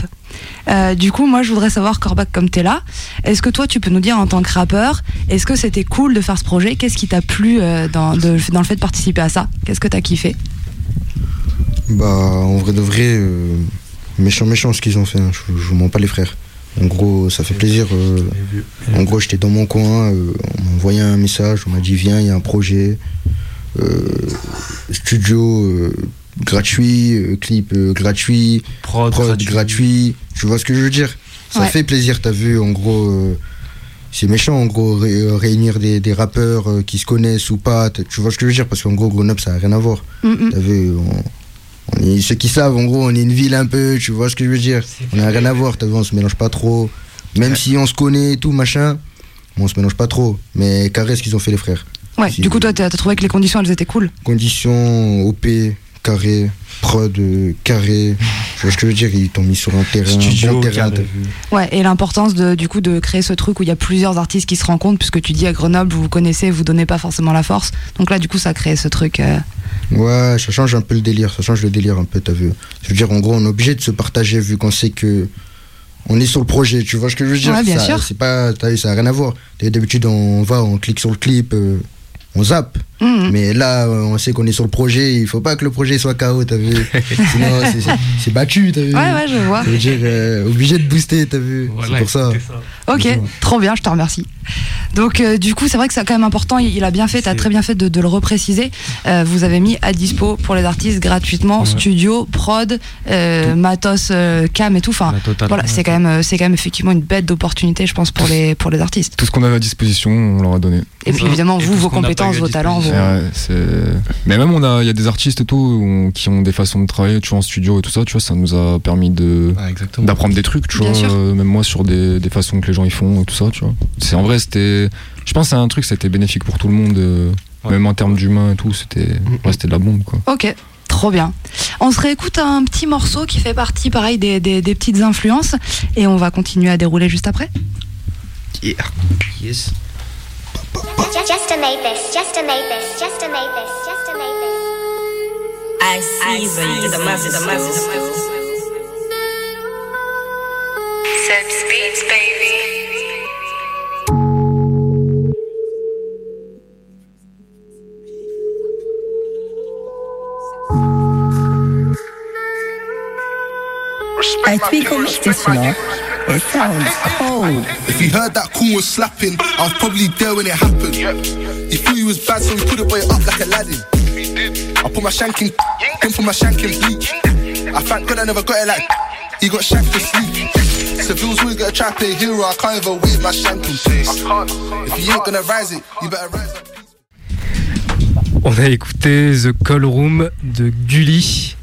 Euh, du coup, moi, je voudrais savoir, Corbac, comme t'es là, est-ce que toi, tu peux nous dire en tant que rappeur, est-ce que c'était cool de faire ce projet? Qu'est-ce qui t'a plu euh, dans, de- dans le fait de participer à ça? Qu'est-ce que t'as kiffé? Bah, en vrai de vrai, euh, méchant, méchant ce qu'ils ont fait. hein. Je, je vous mens pas les frères. En gros, ça fait plaisir. euh, en gros, j'étais dans mon coin, euh, on m'a envoyé un message, on m'a dit viens, il y a un projet. euh, studio euh, gratuit, euh, clip euh, gratuit, prod, gratuit. Tu vois ce que je veux dire? Ça Ouais. fait plaisir, t'as vu, en gros. euh, c'est méchant en gros ré- réunir des, des rappeurs euh, qui se connaissent ou pas, tu vois ce que je veux dire? Parce qu'en gros Grenoble ça a rien à voir. Mm, T'as vu, on, on est, ceux qui savent en gros on est une ville un peu, tu vois ce que je veux dire. On a rien à voir, t'as vu, on se mélange pas trop. Même si on se connaît et tout machin, on se mélange pas trop. Mais carré ce qu'ils ont fait les frères. Ouais, du coup, toi, t'as trouvé que les conditions, elles étaient cool Conditions OP, carré, prod, euh, carré. Tu vois ce que je veux dire? Ils t'ont mis sur un terrain, Studio, un bon terrain. Ouais, et l'importance de, du coup de créer ce truc où il y a plusieurs artistes qui se rencontrent, puisque tu dis à Grenoble, vous vous connaissez, vous donnez pas forcément la force. Donc là, du coup, ça a créé ce truc. euh, Ouais, ça change un peu le délire, ça change le délire un peu, t'as vu. Je veux dire, en gros, on est obligé de se partager vu qu'on sait que on est sur le projet, tu vois ce que je veux dire? Ouais, bien Ça- sûr. C'est pas, t'as vu, ça n'a rien à voir. D'habitude, on va, on clique sur le clip, euh, on zappe. Mhm. Mais là, euh, on sait qu'on est sur le projet, il faut pas que le projet soit KO, t'as vu [laughs] Sinon, c'est- battu, t'as vu Ouais, ouais, je vois. Dire, euh, obligé de booster, t'as vu C'est pour ça. Ok, trop bien, je te remercie. Donc euh, du coup, c'est vrai que c'est quand même important. Il, il a bien fait, t'as très bien fait de, de le repréciser. Euh, vous avez mis à dispo pour les artistes gratuitement studio, prod, euh, matos, euh, cam et tout. Enfin, voilà, c'est quand même, c'est quand même effectivement une bête d'opportunité, je pense, pour les pour les artistes. Tout ce qu'on avait à disposition, on leur a donné. Et puis évidemment, vous, vos compétences, vos talents, vos... Ouais, c'est- Mais même on a, il y a des artistes et tout on- qui ont des façons de travailler, tu vois, en studio et tout ça, tu vois, ça nous a permis de d'apprendre des trucs, tu vois, euh, même moi sur des, des façons que les gens y font et tout ça, tu vois. C'est en vrai, c'était, je pense, que c'est un truc, c'était bénéfique pour tout le monde, euh, même en termes d'humain et tout, c'était, ouais, c'était de la bombe, quoi. Ok, trop bien. On se réécoute un petit morceau qui fait partie, pareil, des, des, des petites influences, et on va continuer à dérouler juste après. Yeah. Yes. Just to make just to make just to make just to make. I see the, the the masses, the masses. Set speeds, baby. Als wie kommt das noch? It sounds cold. If you heard that cool was slapping, I was probably there when it happened. He thought he was bad, so he put it boy up like Aladdin. I put my shanking, him for my shanking bleach. I thank God I never got it like he got shanked to sleep. Civils always got to try play hero, I can't even wait my shanking face. If you ain't gonna rise it, you better rise it. On a écouté The Call Room de Gully.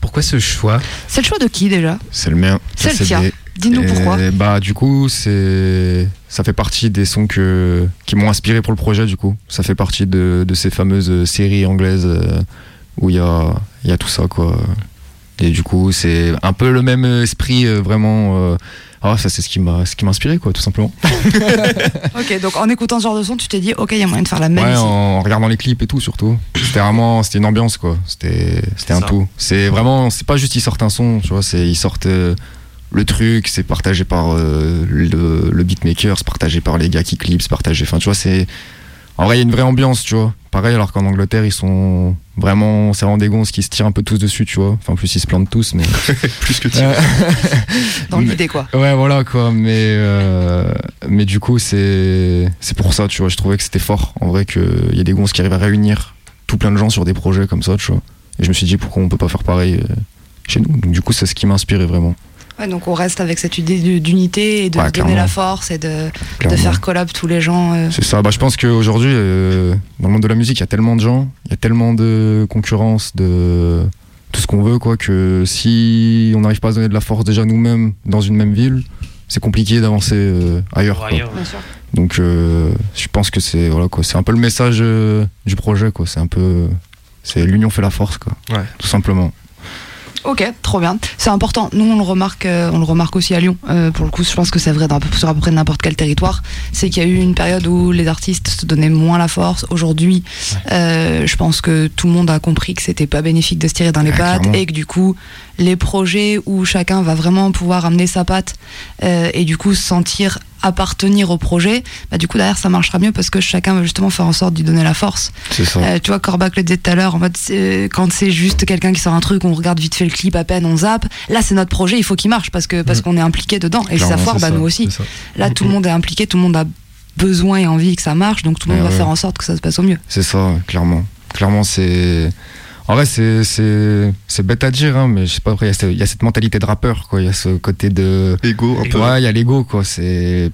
Pourquoi ce choix? C'est le choix de qui déjà? C'est le mien. C'est le tien. Dis-nous pourquoi. Bah du coup c'est ça fait partie des sons que qui m'ont inspiré pour le projet du coup. Ça fait partie de, de ces fameuses séries anglaises euh, où il y a il y a tout ça quoi. Et du coup c'est un peu le même esprit euh, vraiment. euh, ah ça c'est ce qui m'a ce qui m'a inspiré quoi tout simplement. [laughs] Ok, donc en écoutant ce genre de son, tu t'es dit, ok, il y a moyen de faire la même Ouais, ici. en regardant les clips et tout surtout. C'était vraiment, c'était une ambiance quoi. C'était, c'était un Ça. tout. C'est vraiment, c'est pas juste ils sortent un son, tu vois, c'est ils sortent euh, le truc, c'est partagé par euh, le, le beatmaker, c'est partagé par les gars qui clipent, c'est partagé. Enfin, tu vois, c'est en vrai il y a une vraie ambiance, tu vois. Pareil, alors qu'en Angleterre ils sont vraiment, c'est vraiment des gonzes qui se tirent un peu tous dessus, tu vois. Enfin, en plus ils se plantent tous, mais [laughs] plus que [laughs] Dans l'idée, quoi. Ouais, voilà quoi. Mais euh, mais du coup, c'est c'est pour ça, tu vois. Je trouvais que c'était fort, en vrai, qu'il y a des gonzes qui arrivent à réunir tout plein de gens sur des projets comme ça, tu vois. Et je me suis dit pourquoi on peut pas faire pareil euh, chez nous. Donc du coup, c'est ce qui m'a inspiré vraiment. Ouais, donc on reste avec cette idée d'unité et de Ouais, donner clairement. la force et de, faire collab tous les gens. euh. C'est ça. Bah, je pense qu'aujourd'hui, euh, dans le monde de la musique, il y a tellement de gens, il y a tellement de concurrence, de tout ce qu'on veut, quoi, que si on n'arrive pas à se donner de la force déjà nous-mêmes dans une même ville, c'est compliqué d'avancer euh, ailleurs. quoi. Ailleurs, Bien sûr. Donc, euh, je pense que c'est voilà quoi, c'est un peu le message euh, du projet, quoi. C'est un peu, c'est l'union fait la force, quoi. Ouais. Tout simplement. Ok, trop bien. C'est important. Nous, on le remarque, euh, on le remarque aussi à Lyon. Euh, pour le coup, je pense que c'est vrai dans, sur à peu près n'importe quel territoire. C'est qu'il y a eu une période où les artistes se donnaient moins la force. Aujourd'hui, euh, je pense que tout le monde a compris que c'était pas bénéfique de se tirer dans les Ouais, pattes clairement. et que du coup, les projets où chacun va vraiment pouvoir amener sa patte et du coup se sentir appartenir au projet, bah, du coup derrière ça marchera mieux parce que chacun va justement faire en sorte d'y donner la force. Ça. Euh, tu vois, Corbac le disait tout à l'heure, en mode, c'est- quand c'est juste quelqu'un qui sort un truc, on regarde vite fait le clip à peine, on zappe. Là, c'est notre projet, il faut qu'il marche parce que parce qu'on est impliqué dedans. Et si ça foire, bah ça, nous aussi. Là, tout le monde est impliqué, tout le monde a besoin et envie que ça marche, donc tout le monde Ouais, va ouais. faire en sorte que ça se passe au mieux. C'est ça, clairement. Clairement, c'est. En vrai, c'est, bête à dire, hein, mais je sais pas, après, il y a y, cette mentalité de rappeur, quoi. Il y a ce côté de. Ego, un peu. Ouais, il y a l'ego, quoi. C'est.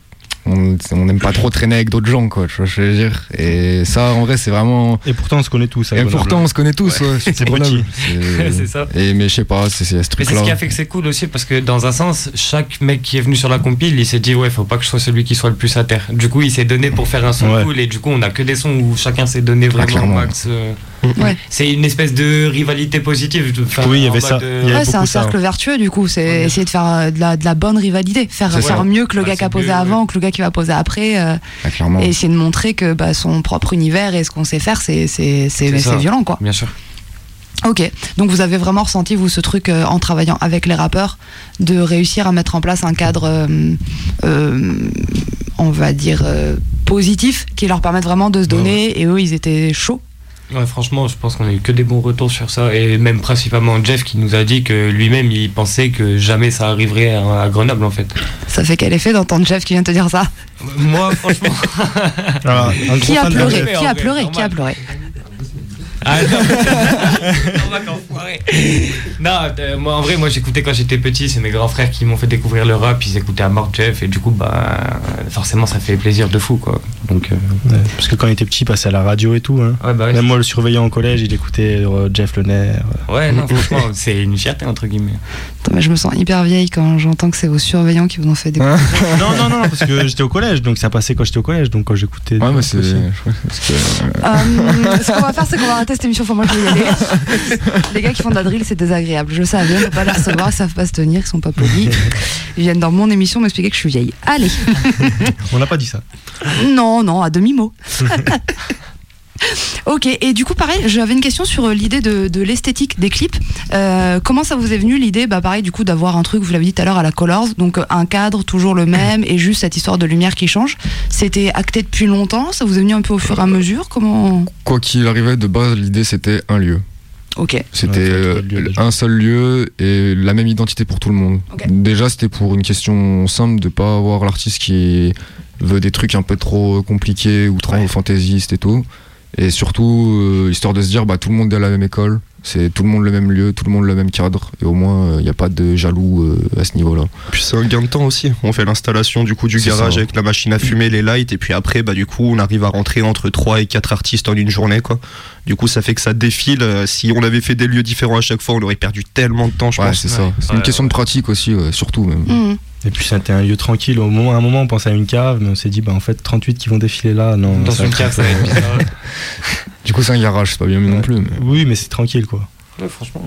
On n'aime pas trop traîner avec d'autres gens, quoi. Tu vois je veux dire. Et ça, en vrai, c'est vraiment. Et pourtant, on se connaît tous. Et Grenoble. pourtant, on se connaît tous, ouais. C'est [laughs] Grenoble. petit. [laughs] C'est ça. Et, mais je sais pas, c'est, ce Mais c'est truc-là. ce qui a fait que c'est cool aussi parce que dans un sens, chaque mec qui est venu sur la compile, il s'est dit ouais, faut pas que je sois celui qui soit le plus à terre. Du coup, il s'est donné pour faire un son Ouais. cool et du coup, on a que des sons où chacun s'est donné vraiment au clairement. max. euh. Ouais. C'est une espèce de rivalité positive. Enfin, Oui, il y avait ça. avait Ouais, c'est un ça, cercle hein. vertueux du coup, c'est essayer de faire euh, de la, de la bonne rivalité, faire, faire mieux que le Ouais, gars qui a posé mieux, avant, que le gars qui va poser après, euh, Ah, et essayer de montrer que bah, son propre univers et ce qu'on sait faire, c'est violent quoi. Bien sûr. Ok, donc vous avez vraiment ressenti, vous, ce truc euh, en travaillant avec les rappeurs, de réussir à mettre en place un cadre, euh, euh, on va dire, euh, positif, qui leur permette vraiment de se donner, et eux, ils étaient chauds? Ouais, franchement, je pense qu'on a eu que des bons retours sur ça. Et même principalement Jeff qui nous a dit que lui-même, il pensait que jamais ça arriverait à, à Grenoble en fait. Ça fait quel effet d'entendre Jeff qui vient te dire ça? Moi, franchement. [laughs] Ah, Qui a pleuré. Qui a pleuré. Qui a pleuré Ah, non. On va t'enfoirer. non, euh, moi en vrai, moi j'écoutais quand j'étais petit, c'est mes grands frères qui m'ont fait découvrir le rap, ils écoutaient à mort Jeff, et du coup, bah, forcément, ça fait plaisir de fou, quoi. Donc, euh, Ouais, parce que quand il était petit, il passait à la radio et tout. hein. ouais, bah, ouais, Même moi, le surveillant au collège, il écoutait euh, Jeff Le Nerf. ouais, non, franchement, [laughs] c'est une fierté, entre guillemets. Attends, mais Je me sens hyper vieille quand j'entends que c'est vos surveillants qui vous ont fait [laughs] découvrir. non, non, non, parce que j'étais au collège, donc ça passait quand j'étais au collège, donc quand j'écoutais. Ouais, mais c'est. aussi. je crois que parce que, euh, Euh, ce qu'on va faire, c'est qu'on va arrêter cette émission. Faut moi, je vais y aller. [laughs] Les gars qui font de la drill, c'est désagréable. Je savais, on peut pas les recevoir, ils savent pas se tenir, ils sont pas polis. Ils viennent dans mon émission m'expliquer que je suis vieille. Allez. [laughs] On n'a pas dit ça. Non, non, à demi-mot. [laughs] [laughs] ok, et du coup, pareil, j'avais une question sur euh, l'idée de, de l'esthétique des clips. Euh, comment ça vous est venu l'idée, bah pareil, du coup, d'avoir un truc, vous l'avez dit tout à l'heure, à la Colors, donc euh, un cadre toujours le même et juste cette histoire de lumière qui change. C'était acté depuis longtemps, ça vous est venu un peu au fur et à mesure? Comment Quoi qu'il arrivait, de base, l'idée c'était un lieu. Ok. C'était euh, un seul lieu et la même identité pour tout le monde. Déjà, c'était pour une question simple de pas avoir l'artiste qui veut des trucs un peu trop compliqués ou trop fantaisistes et tout. Et surtout, euh, histoire de se dire, bah, tout le monde est à la même école, c'est tout le monde le même lieu, tout le monde le même cadre, et au moins, il n'y a pas de jaloux euh, à ce niveau-là. Puis c'est un gain de temps aussi. On fait l'installation du coup du garage ça. avec la machine à fumer, les lights, et puis après, bah du coup, on arrive à rentrer entre 3 et 4 artistes en une journée, quoi. Du coup, ça fait que ça défile. Euh, Si on avait fait des lieux différents à chaque fois, on aurait perdu tellement de temps, je Ouais, pense. c'est ça. C'est une question de pratique aussi, ouais, surtout même. Mhm. Et puis c'était un lieu tranquille. Au moment, à un moment, on pensait à une cave, mais on s'est dit, bah en fait, 38 qui vont défiler là, non. Dans une cave, ça va être bizarre. [laughs] [laughs] Du coup, c'est un garage, c'est pas bien non plus. mais- Oui, mais c'est tranquille, quoi. Ouais, franchement.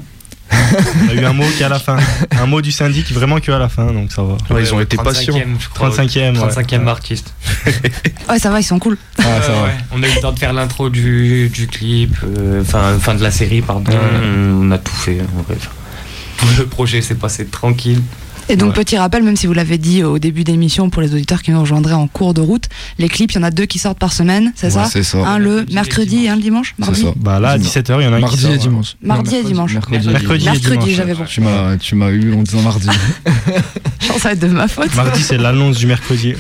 [laughs] On a eu un mot qui est à la fin. Un mot du syndic vraiment que à la fin, donc ça va. Ouais, ils ont été patients. 35e, je crois. 35e, ouais. 35e artiste. [laughs] Ouais, ça va, ils sont cool. Ah, ça va. Ouais, On a eu le temps de faire l'intro du, du clip, euh, enfin fin de la série, pardon. On a tout fait. en vrai. Tout le projet s'est passé tranquille. Et donc, petit rappel, même si vous l'avez dit au début d'émission pour les auditeurs qui nous rejoindraient en cours de route, les clips, il y en a deux qui sortent par semaine, c'est Ouais, ça c'est ça. Un le mercredi et un le dimanche C'est Mardi ça. Bah là, à 17h, il y en a un qui Mardi sort, et dimanche. Mardi et dimanche. Mercredi, Mercredi et Mercredi, dimanche. j'avais bon. Tu m'as, tu m'as eu en disant mardi. Je pense que ça va être de ma faute. Mardi, c'est l'annonce du mercredi.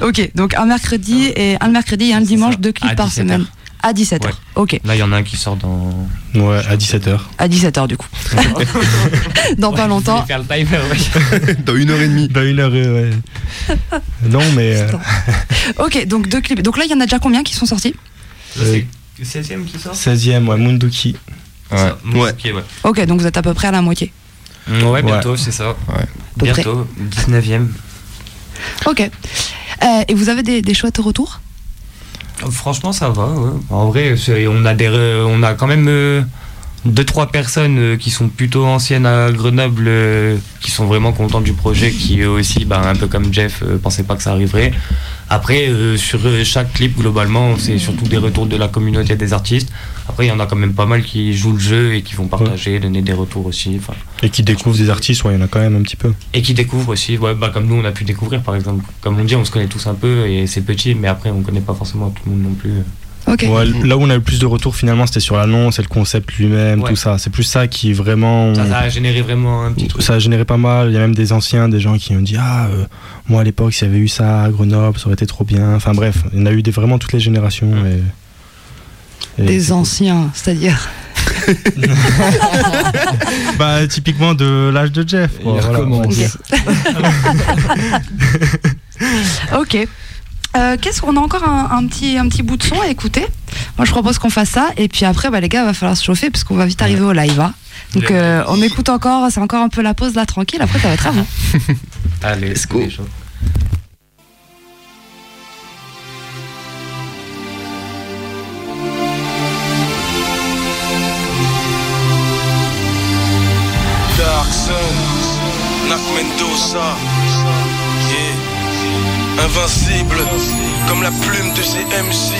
Ok, donc un mercredi et un le mercredi et un le dimanche, deux clips par 17h. semaine. À 17h. Ouais. Ok, Là, il y en a un qui sort dans. Ouais, à 17h. à 17h du coup. [laughs] Dans pas longtemps. Faire le timer, ouais. [laughs] Dans une heure et demie. Dans une heure, ouais. Non, mais. euh, Ok, donc deux clips. Donc là, il y en a déjà combien qui sont sortis? Euh, C'est 16e qui sort? 16e, ouais, Munduki. Ouais. Ouais. Ok, ouais. Ok, donc vous êtes à peu près à la moitié. Ouais, bientôt, c'est ça. Bientôt, 19e. Ok. Euh, et vous avez des, des chouettes retours? Franchement, ça va. En vrai, on a quand même euh, deux trois personnes euh, qui sont plutôt anciennes à Grenoble, euh, qui sont vraiment contents du projet, qui eux aussi, bah, un peu comme Jeff, euh, pensaient pas que ça arriverait. Après, euh, sur euh, chaque clip, globalement, c'est surtout des retours de la communauté des artistes. Après, il y en a quand même pas mal qui jouent le jeu et qui vont partager, donner des retours aussi. Et qui découvrent des artistes, ouais, il y en a quand même un petit peu. Et qui découvrent aussi, ouais, bah, comme nous on a pu découvrir par exemple. Comme on dit, on se connaît tous un peu et c'est petit, mais après on connaît pas forcément tout le monde non plus. Ouais, là où on a eu le plus de retours finalement, c'était sur l'annonce et le concept lui-même, Ouais. tout ça. C'est plus ça qui vraiment. Ça, ça a généré vraiment un petit truc. Ça a généré pas mal. Il y a même des anciens, des gens qui ont dit Ah, euh, moi à l'époque, s'il y avait eu ça à Grenoble, ça aurait été trop bien. Enfin bref, il y en a eu des, vraiment toutes les générations. Et, et Des anciens, c'est-à-dire. [laughs] Bah, typiquement de l'âge de Jeff. quoi, voilà. Ok. [laughs] Euh, Qu'est-ce qu'on a encore un, un petit, un petit bout de son à écouter Moi, je propose qu'on fasse ça. Et puis après, bah, les gars, va falloir se chauffer parce qu'on va vite arriver au live. hein. Donc, euh, on écoute encore. C'est encore un peu la pause là, tranquille. Après, ça va être à vous. [laughs] Allez, let's go. Dark Sun, Mendoza. Invincible, comme la plume de ces MC.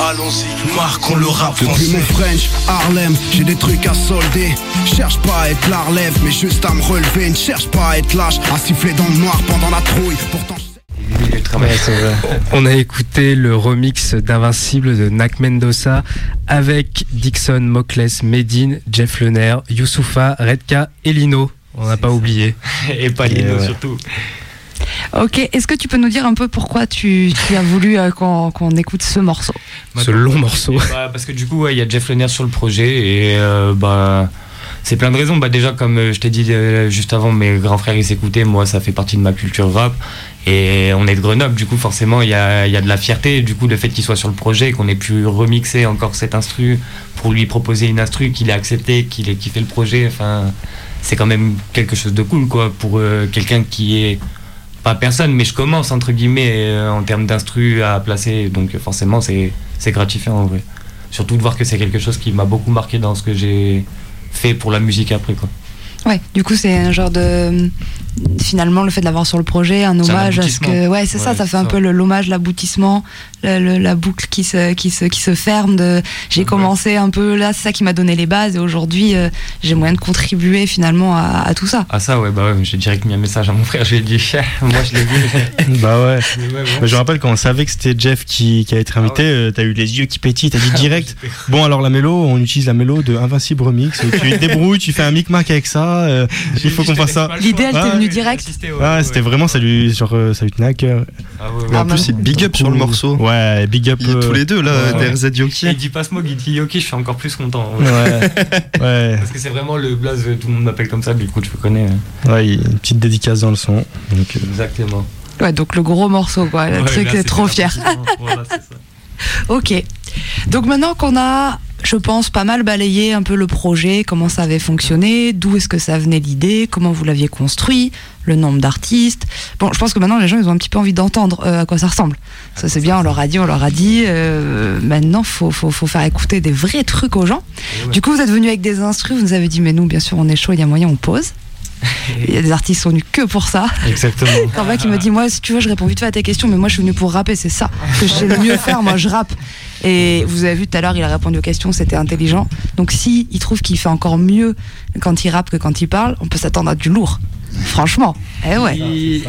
Allons-y, marquons le rap Depuis français. mon French, Harlem, j'ai des trucs à solder. Cherche pas à être la relève, mais juste à me relever. Ne cherche pas à être lâche, à siffler dans le noir pendant la trouille. Pourtant, Ouais. [laughs] On a écouté le remix d'Invincible de Nak Mendoza avec Dixon, Mokles, Medine, Jeff Lener, Youssoufa, Redka et Lino. On n'a pas oublié. [laughs] Et pas Lino Et ouais. surtout. Ok. Est-ce que tu peux nous dire un peu pourquoi tu, tu as voulu euh, qu'on écoute ce morceau? Ce long morceau. Bah, parce que du coup, ouais, il y a Jeff Lenier sur le projet et euh, bah. C'est plein de raisons. Bah, déjà, comme euh, je t'ai dit euh, juste avant, mes grands frères ils s'écoutaient. Moi, ça fait partie de ma culture rap. Et on est de Grenoble, du coup, forcément, il y a, il y a de la fierté. Du coup, le fait qu'il soit sur le projet, et qu'on ait pu remixer encore cet instru pour lui proposer une instru, qu'il ait accepté, qu'il ait kiffé le projet, enfin, c'est quand même quelque chose de cool, quoi, pour euh, quelqu'un qui est pas personne, mais je commence entre guillemets euh, en termes d'instru à placer, donc euh, forcément c'est c'est gratifiant en vrai. Surtout de voir que c'est quelque chose qui m'a beaucoup marqué dans ce que j'ai fait pour la musique après quoi. Ouais. Du coup, c'est un genre de finalement le fait de l'avoir sur le projet, un hommage à ce que. Ouais, c'est ça, Ouais, ça fait un ça. peu l'hommage, l'aboutissement, le- le- la boucle qui se, qui se, qui se ferme. De, j'ai commencé un peu là, c'est ça qui m'a donné les bases et aujourd'hui euh, j'ai moyen de contribuer finalement à, à tout ça. Ah ça ouais bah ouais, j'ai direct mis un message à mon frère, je lui ai dit [laughs] moi je l'ai vu. [laughs] Bah ouais. Mais [laughs] ouais, bon. Bah, je me rappelle quand on savait que c'était Jeff qui, qui allait être invité, euh, t'as eu les yeux qui pétillent, t'as dit direct. bon alors la mélo, on utilise la mélo de Invincible Remix. Tu te débrouilles, tu fais un micmac avec ça. euh, il faut qu'on fasse ça. L'idée direct. Ouais, c'était vraiment ça lui, genre, euh, ça lui tenait à cœur. Ah en plus, c'est big up sur le morceau. Ouais, big up. A tous les deux là, Ouais. DRZ Yoki. Et il dit pas Smog, il dit Yoki, je suis encore plus content. Ouais. [laughs] ouais. Parce que c'est vraiment le blaze, tout le monde m'appelle comme ça, du coup tu le connais. hein. Ouais, une petite dédicace dans le son. Donc, euh, Exactement. Ouais, donc le gros morceau, quoi. Le Ouais, truc, trop fier. l'aboutissement. Voilà, c'est ça. [laughs] Ok. Donc maintenant qu'on a, je pense, pas mal balayé un peu le projet, comment ça avait fonctionné, d'où est-ce que ça venait l'idée, comment vous l'aviez construit, le nombre d'artistes. Bon, je pense que maintenant les gens ils ont un petit peu envie d'entendre euh, à quoi ça ressemble. Ça c'est bien, on leur a dit, on leur a dit. euh, maintenant, faut, faut, faut faire écouter des vrais trucs aux gens. Du coup, vous êtes venu avec des instrus, vous nous avez dit, mais nous, bien sûr, on est chaud, il y a moyen, on pose. [laughs] Il y a des artistes qui sont venus que pour ça. Exactement. Quand qui me dit moi si tu veux je réponds vite fait à tes questions mais moi je suis venu pour rapper c'est ça que je sais le mieux faire moi je rappe et vous avez vu tout à l'heure il a répondu aux questions c'était intelligent donc si il trouve qu'il fait encore mieux quand il rappe que quand il parle on peut s'attendre à du lourd franchement eh ouais [laughs]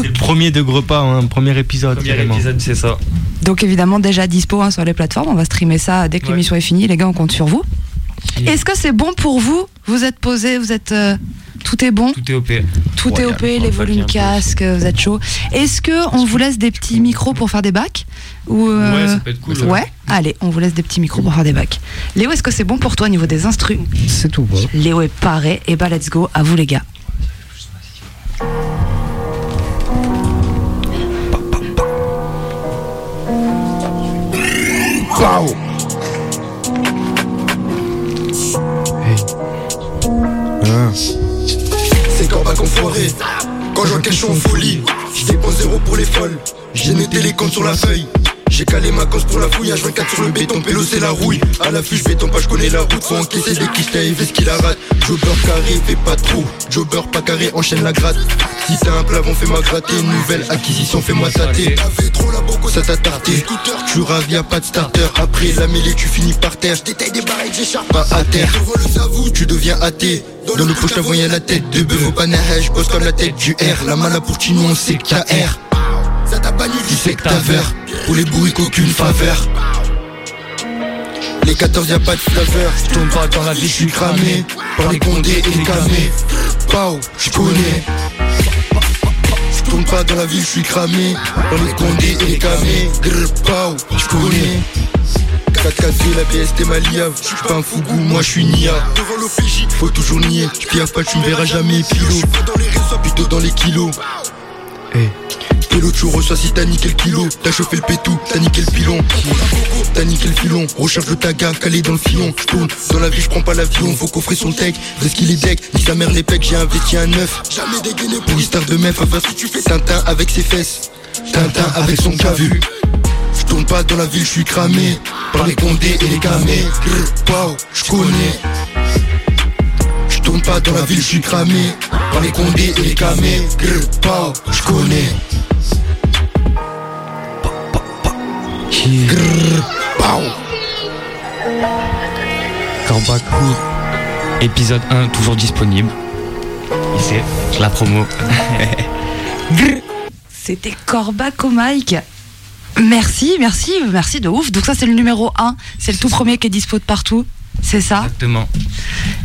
C'est le premier de gros pas, hein, premier épisode. Premier carrément. épisode, c'est ça. donc évidemment déjà dispo hein, sur les plateformes on va streamer ça dès que Ouais. l'émission est finie les gars on compte sur vous est-ce que c'est bon pour vous vous êtes posé vous êtes euh, tout est bon Tout est OP. Tout est OP, les volumes casques, vous êtes chaud. Est-ce que on vous laisse des petits micros pour faire des bacs ou euh, Ouais, ça peut être cool, Ouais. ouais. Allez, on vous laisse des petits micros pour faire des bacs. Léo, est-ce que c'est bon pour toi au niveau des instrus C'est tout bon. Léo est paré. Et bah let's go, à vous les gars. Wow. Quand je vois qu'elles sont en folie Je dépense zéro pour les folles. J'ai noté les comptes sur la feuille j'ai calé ma cause pour la fouille, H24 sur le béton, pélo c'est la rouille. À l'affût, je béton pas, je connais la route. Faut encaisser des quiches, t'as fait ce qu'il a rate. Jobber carré, fais pas trop. Jobber pas carré, enchaîne la gratte. Si t'as un plafond, fais-moi gratter. Nouvelle acquisition, fais-moi tâter. T'avais trop la boco, ça t'a. Je suis ravi, y'a pas de starter. Après la mêlée, tu finis par terre. Je des barils, j'écharpe pas à terre. Le tu deviens athée. Dans le poche, t'as la tête de bœuf au panahège. Je bosse comme la tête du R. La mala pour Chino, on sait KR. Ça t'a banni du secteur vert. Pour les bourriques aucune faveur. Les 14 y'a pas de flaveur. Je tourne pas dans la vie, je suis cramé. Par les condés et les camés Pau, je connais. Je tourne pas dans la ville, je suis cramé. Par les condés et les camés Pau, je connais. 4 4 la BST Maliave Je suis pas un fougou, moi je suis Nia. Devant l'OPJ, faut toujours nier. Tu piaffes pas, tu me verras jamais Pilo, je suis pas dans les réseaux, plutôt dans les kilos Pélo, tu reçois si t'as niqué le kilo. T'as chauffé le pétou, t'as niqué le pilon. T'as niqué le filon. Recharge le taga, calé dans le filon. J'tourne dans la vie, j'prends pas l'avion. Faut coffrer son tech. Est-ce qu'il est deck Ni sa mère les pecs, j'ai investi un neuf. Jamais dégainé pour histoire de meuf. Enfin, si tu fais Tintin avec ses fesses. Tintin avec son cavu. J'tourne pas dans la ville, j'suis cramé. Par les condés et les camés. Wow, j'connais. J'tourne pas dans la ville, j'suis cramé. Par les condés et les camés. Grr, pow, j'connais. Corbacourt, épisode 1, toujours disponible. Ici, la promo. [laughs] C'était Corbac au mic. Merci, merci, merci de ouf. Donc ça c'est le numéro 1, c'est le tout premier qui est dispo de partout. C'est ça? Exactement.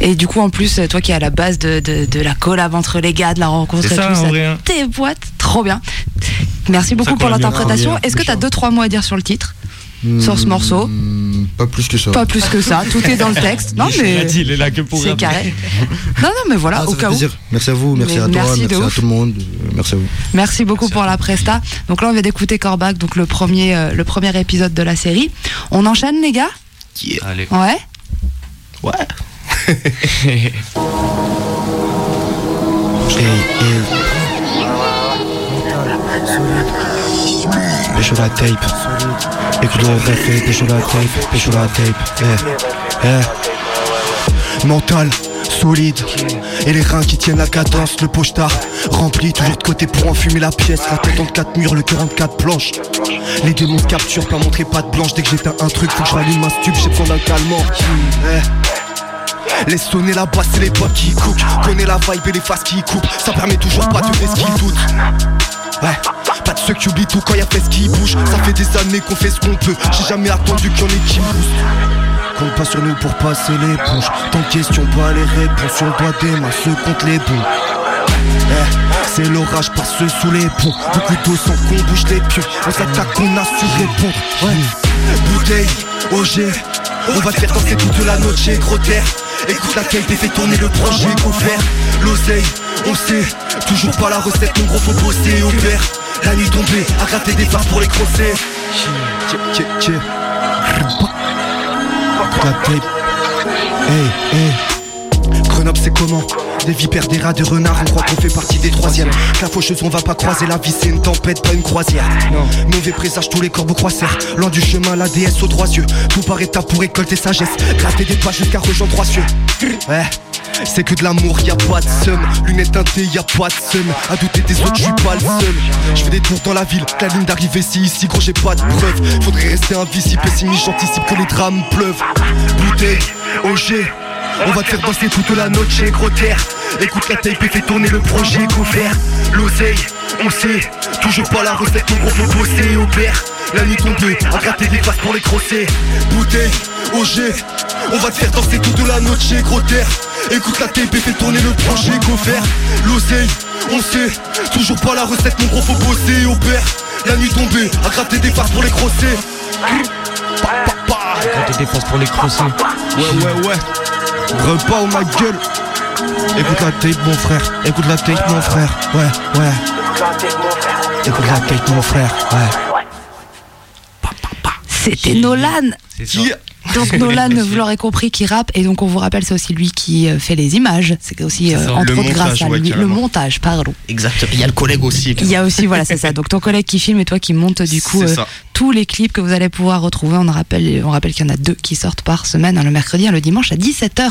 Et du coup, en plus, toi qui es à la base de, de, de la collab entre les gars, de la rencontre C'est et ça, tout, hein. tes boîtes, trop bien. Merci beaucoup pour l'interprétation. Est-ce que tu as deux, trois mots à dire sur le titre Hmm, Sur ce morceau Pas plus que ça. Pas plus que ça, tout est dans le texte. Non, Il mais. a dit, il est là que pour C'est carré. [laughs] Non, non, mais voilà, Ah, au cas où. plaisir. Merci à vous, merci Mais à toi, merci merci à tout le monde. euh, Merci à vous. Merci beaucoup pour la presta. Donc là, on vient d'écouter Corbac, donc le premier, euh, le premier épisode de la série. On enchaîne, les gars? Allez. Ouais Hey, [laughs] hey. Pécho la tape. Écoute le reflet, pécho la tape, pécho la tape. Eh, eh. Mental, solide. Et les reins qui tiennent la cadence, le pochetard rempli, toujours de côté pour enfumer la pièce. La tête entre quatre murs, le cœur entre quatre planches. Les démons de capture, pas montrer pas de blanche. Dès que j'éteins un truc, faut que je ma stup, j'ai besoin d'un calmant. Eh. Laisse sonner la basse et les potes qui cook Connais la vibe et les faces qui coupent Ça permet toujours pas de ce qu'ils doutent Pas de ceux qui oublient tout quand y'a fait ce qui bouge. Ça fait des années qu'on fait ce qu'on peut. J'ai jamais attendu qu'il y en ait qui Compte pas sur nous pour passer l'éponge Tant de questions, pas les réponses On doit des masses contre les bons. Eh, c'est l'orage passe sous les ponts. Beaucoup d'eau sans qu'on bouge les pions. On s'attaque, on a su répondre. Ouais, bouteille, OG On va te faire danser toute la noche, gros terre Écoute la et fais tourner le projet offert L'oseille, on sait Toujours pas la recette, mon gros faut bosser au père La nuit tombée, à gratter des phares pour les crosser. La tape Hey, hey. Grenoble c'est comment? Des vipères, des rats, des renards, on croit qu'on fait partie des troisièmes. La faucheuse, on va pas croiser la vie, c'est une tempête, pas une croisière. Mauvais présage, tous les corbeaux croissèrent. Loin du chemin, la déesse aux trois yeux. Tout par étapes pour récolter sagesse. Gratter des pas jusqu'à rejoindre trois cieux. Ouais. C'est que de l'amour, y a pas de seum. Lunettes teintées, y a pas de seum. À douter des autres, je suis pas le seul. Je fais des tours dans la ville, la ligne d'arrivée, si ici, gros, j'ai pas de preuves. Faudrait rester invisible, pessimiste, j'anticipe que les drames pleuvent. Bouteille, OG. On va te faire danser toute la noche, gros terre. Écoute la tape et fais tourner le projet couvert. L'oseille, on sait, toujours pas la recette, mon gros faut bosser au père. La nuit tombée, à gratter des faces pour les crosser. Bouteille, OG, on va te faire danser toute la noche, gros terre. Écoute la tape et fais tourner le projet couvert. L'oseille, on sait, toujours pas la recette, mon gros faut bosser au père. La nuit tombée, à gratter des faces pour les crosser. Gratter des faces pour les crosser. Ouais, ouais, ouais. Repas ou ma gueule. Écoute la tape, mon frère. Écoute la tape, mon frère. Ouais, ouais. Écoute la tape, mon frère. Ouais. C'était Nolan. Qui Donc [laughs] Nolan, vous l'aurez compris, qui rappe et donc on vous rappelle, c'est aussi lui qui euh, fait les images. C'est aussi euh, entre autres grâce à ouais, lui le montage, pardon. Exactement. Il y a le collègue aussi. Il y a aussi voilà c'est ça. Donc ton collègue qui filme et toi qui monte du coup euh, tous les clips que vous allez pouvoir retrouver. On rappelle on rappelle qu'il y en a deux qui sortent par semaine, hein, le mercredi et le dimanche à 17h.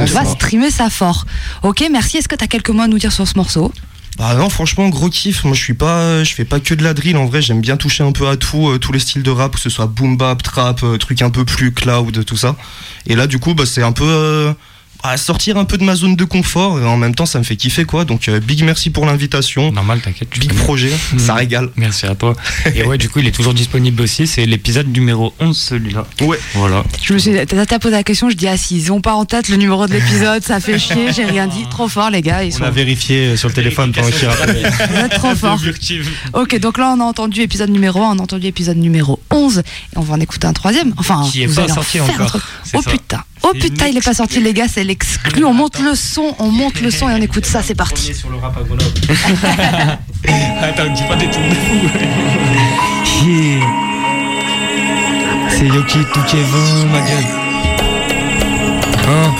On va streamer ça fort. OK, merci. Est-ce que tu as quelques mots à nous dire sur ce morceau? Bah non, franchement, gros kiff. Moi, je suis pas, je fais pas que de la drill. En vrai, j'aime bien toucher un peu à tout, euh, tous les styles de rap, que ce soit boom bap, trap, euh, truc un peu plus cloud, tout ça. Et là, du coup, bah, c'est un peu euh, à sortir un peu de ma zone de confort. Et en même temps, ça me fait kiffer, quoi. Donc, euh, big merci pour l'invitation. Normal, t'inquiète. Big projet, [laughs] ça régale. Merci à toi. Et ouais, du coup, il est toujours disponible aussi. C'est l'épisode numéro 11, celui-là. Ouais. Voilà. Je me suis t'as t'as posé la question, je dis ah s'ils ont pas en tête le numéro de l'épisode, ça fait chier, j'ai rien dit. Trop fort les gars, ils On sont a vérifié sur le téléphone pendant qu'il rappelle. Trop [laughs] fort. Ok, donc là on a entendu épisode numéro 1, on a entendu épisode numéro 11 et on va en écouter un troisième. Enfin, Qui est vous pas allez en sorti faire encore. Oh ça. putain. Oh putain, il est pas sorti les gars, c'est l'exclu. On monte le son, on monte le son et on écoute ça, c'est parti. sur le rap à Grenoble. [laughs] Attends, dis pas des trucs de fou. Yeah. C'est Yoki tout Kevin, ma gueule. Hein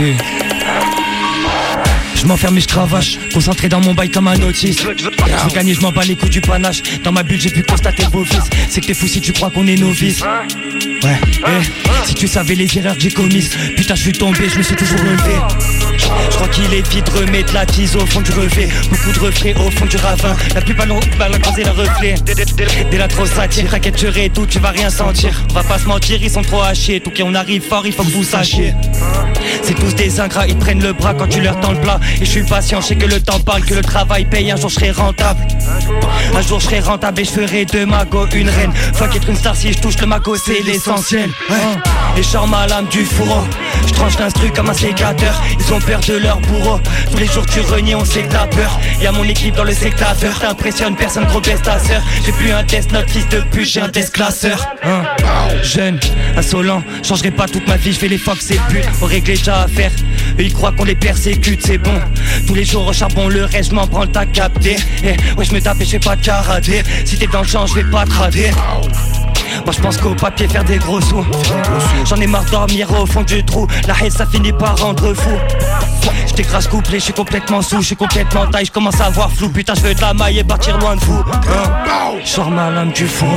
Yeah. Je m'enferme et je cravache, concentré dans mon bail comme un autiste. Je veux gagner, je m'en bats les coups du panache. Dans ma bulle, j'ai pu constater vos vices. C'est que t'es fou si tu crois qu'on est novice. Ouais, eh, si tu savais les erreurs que j'ai commises. Putain, je suis tombé, je me suis toujours relevé. Je crois qu'il est vite de remettre la tise au fond du relevé. Beaucoup de reflets au fond du ravin. La plupart l'ont croisé le reflet. Dès la trop satire, t'inquiète, tout, tu vas rien sentir. On va pas se mentir, ils sont trop hachés. Tout qui on arrive fort, il faut que vous sachiez. C'est tous des ingrats, ils prennent le bras quand tu leur tends le plat. Et je suis patient, je sais que le temps parle, que le travail paye. Un jour je serai rentable. Un jour je serai rentable et je ferai de ma go une reine. Fuck être une star si je touche le mago, c'est l'essentiel. Hein. Et je sors ma lame du fourreau. Je tranche l'instru comme un sécateur. Ils ont peur de leur bourreau. Tous les jours tu renies, on sait que t'as peur. Y'a mon équipe dans le sectateur. T'impressionnes personne, gros baisse ta sœur. J'ai plus un test, notre fils de pute, j'ai un test classeur. Hein? Jeune, insolent, changerai pas toute ma vie, je fais les fox et putes. Au réglé déjà à faire. Eux ils croient qu'on les persécute, c'est bon. Tous les jours au charbon, le reste, je m'en prends t'as capté. Eh, ouais, je me tape et je pas karaté. Si t'es dans le champ, je vais pas te. Moi je pense qu'au papier faire des gros sous. J'en ai marre dormir au fond du trou. La haine ça finit par rendre fou. Je couplé, je suis complètement sous, je suis complètement taille, je commence à voir flou. Putain, je veux de la maille et partir loin de vous. Hein Je sors ma lame du four.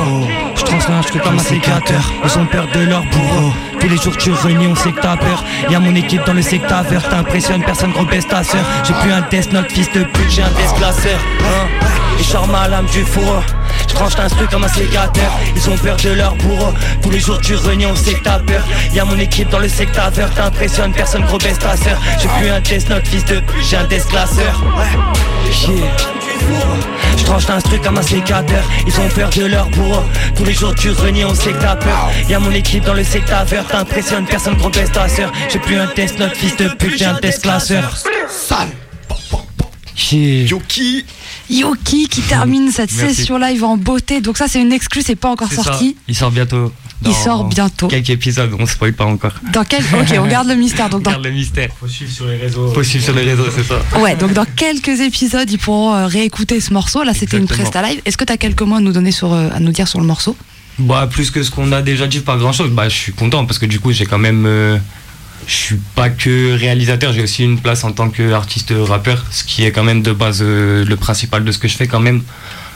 Je un truc comme un sécateur. Ils ont peur de leur bourreau. Tous les jours tu renies, on sait que t'as peur. Y'a mon équipe dans le secteur, t'impressionnes, personne gros sœur. J'ai plus un test, notre fils de pute, j'ai un test classeur. Hein et je sors ma lame du four. Je tranche un truc comme un sécateur. Ils ont peur de leur bourreau. Tous les jours tu renies, on sait que t'as peur. Y'a mon équipe dans le secteur, t'impressionnes, personne gros baisse ta sœur. J'ai plus un test, notre fils de pute, j'ai un test classeur. Yeah. Je tranche un truc comme un sécateur Ils ont peur de leur bourreau Tous les jours tu renies on sait que t'as peur Y'a mon équipe dans le secteur T'impressionnes personne gros baisse ta sœur J'ai plus un test notre fils de pute J'ai un test classeur Sale Yoki Yoki qui termine cette Merci. session live en beauté. Donc ça c'est une exclue, c'est pas encore ça. sorti. Il sort bientôt. Il sort bientôt. Quelques épisodes, on spoil pas encore. Dans quel Ok, on garde le mystère. Donc dans Garde le mystère. Faut suivre sur les réseaux. Faut suivre sur les réseaux, c'est ça. Ouais, donc dans quelques épisodes, ils pourront euh, réécouter ce morceau. Là, c'était une presta live. Est-ce que tu as quelques mots à nous donner sur, euh, à nous dire sur le morceau? Bah plus que ce qu'on a déjà dit, pas grand chose. Bah je suis content parce que du coup j'ai quand même, euh, je suis pas que réalisateur, j'ai aussi une place en tant qu'artiste rappeur, ce qui est quand même de base euh, le principal de ce que je fais quand même.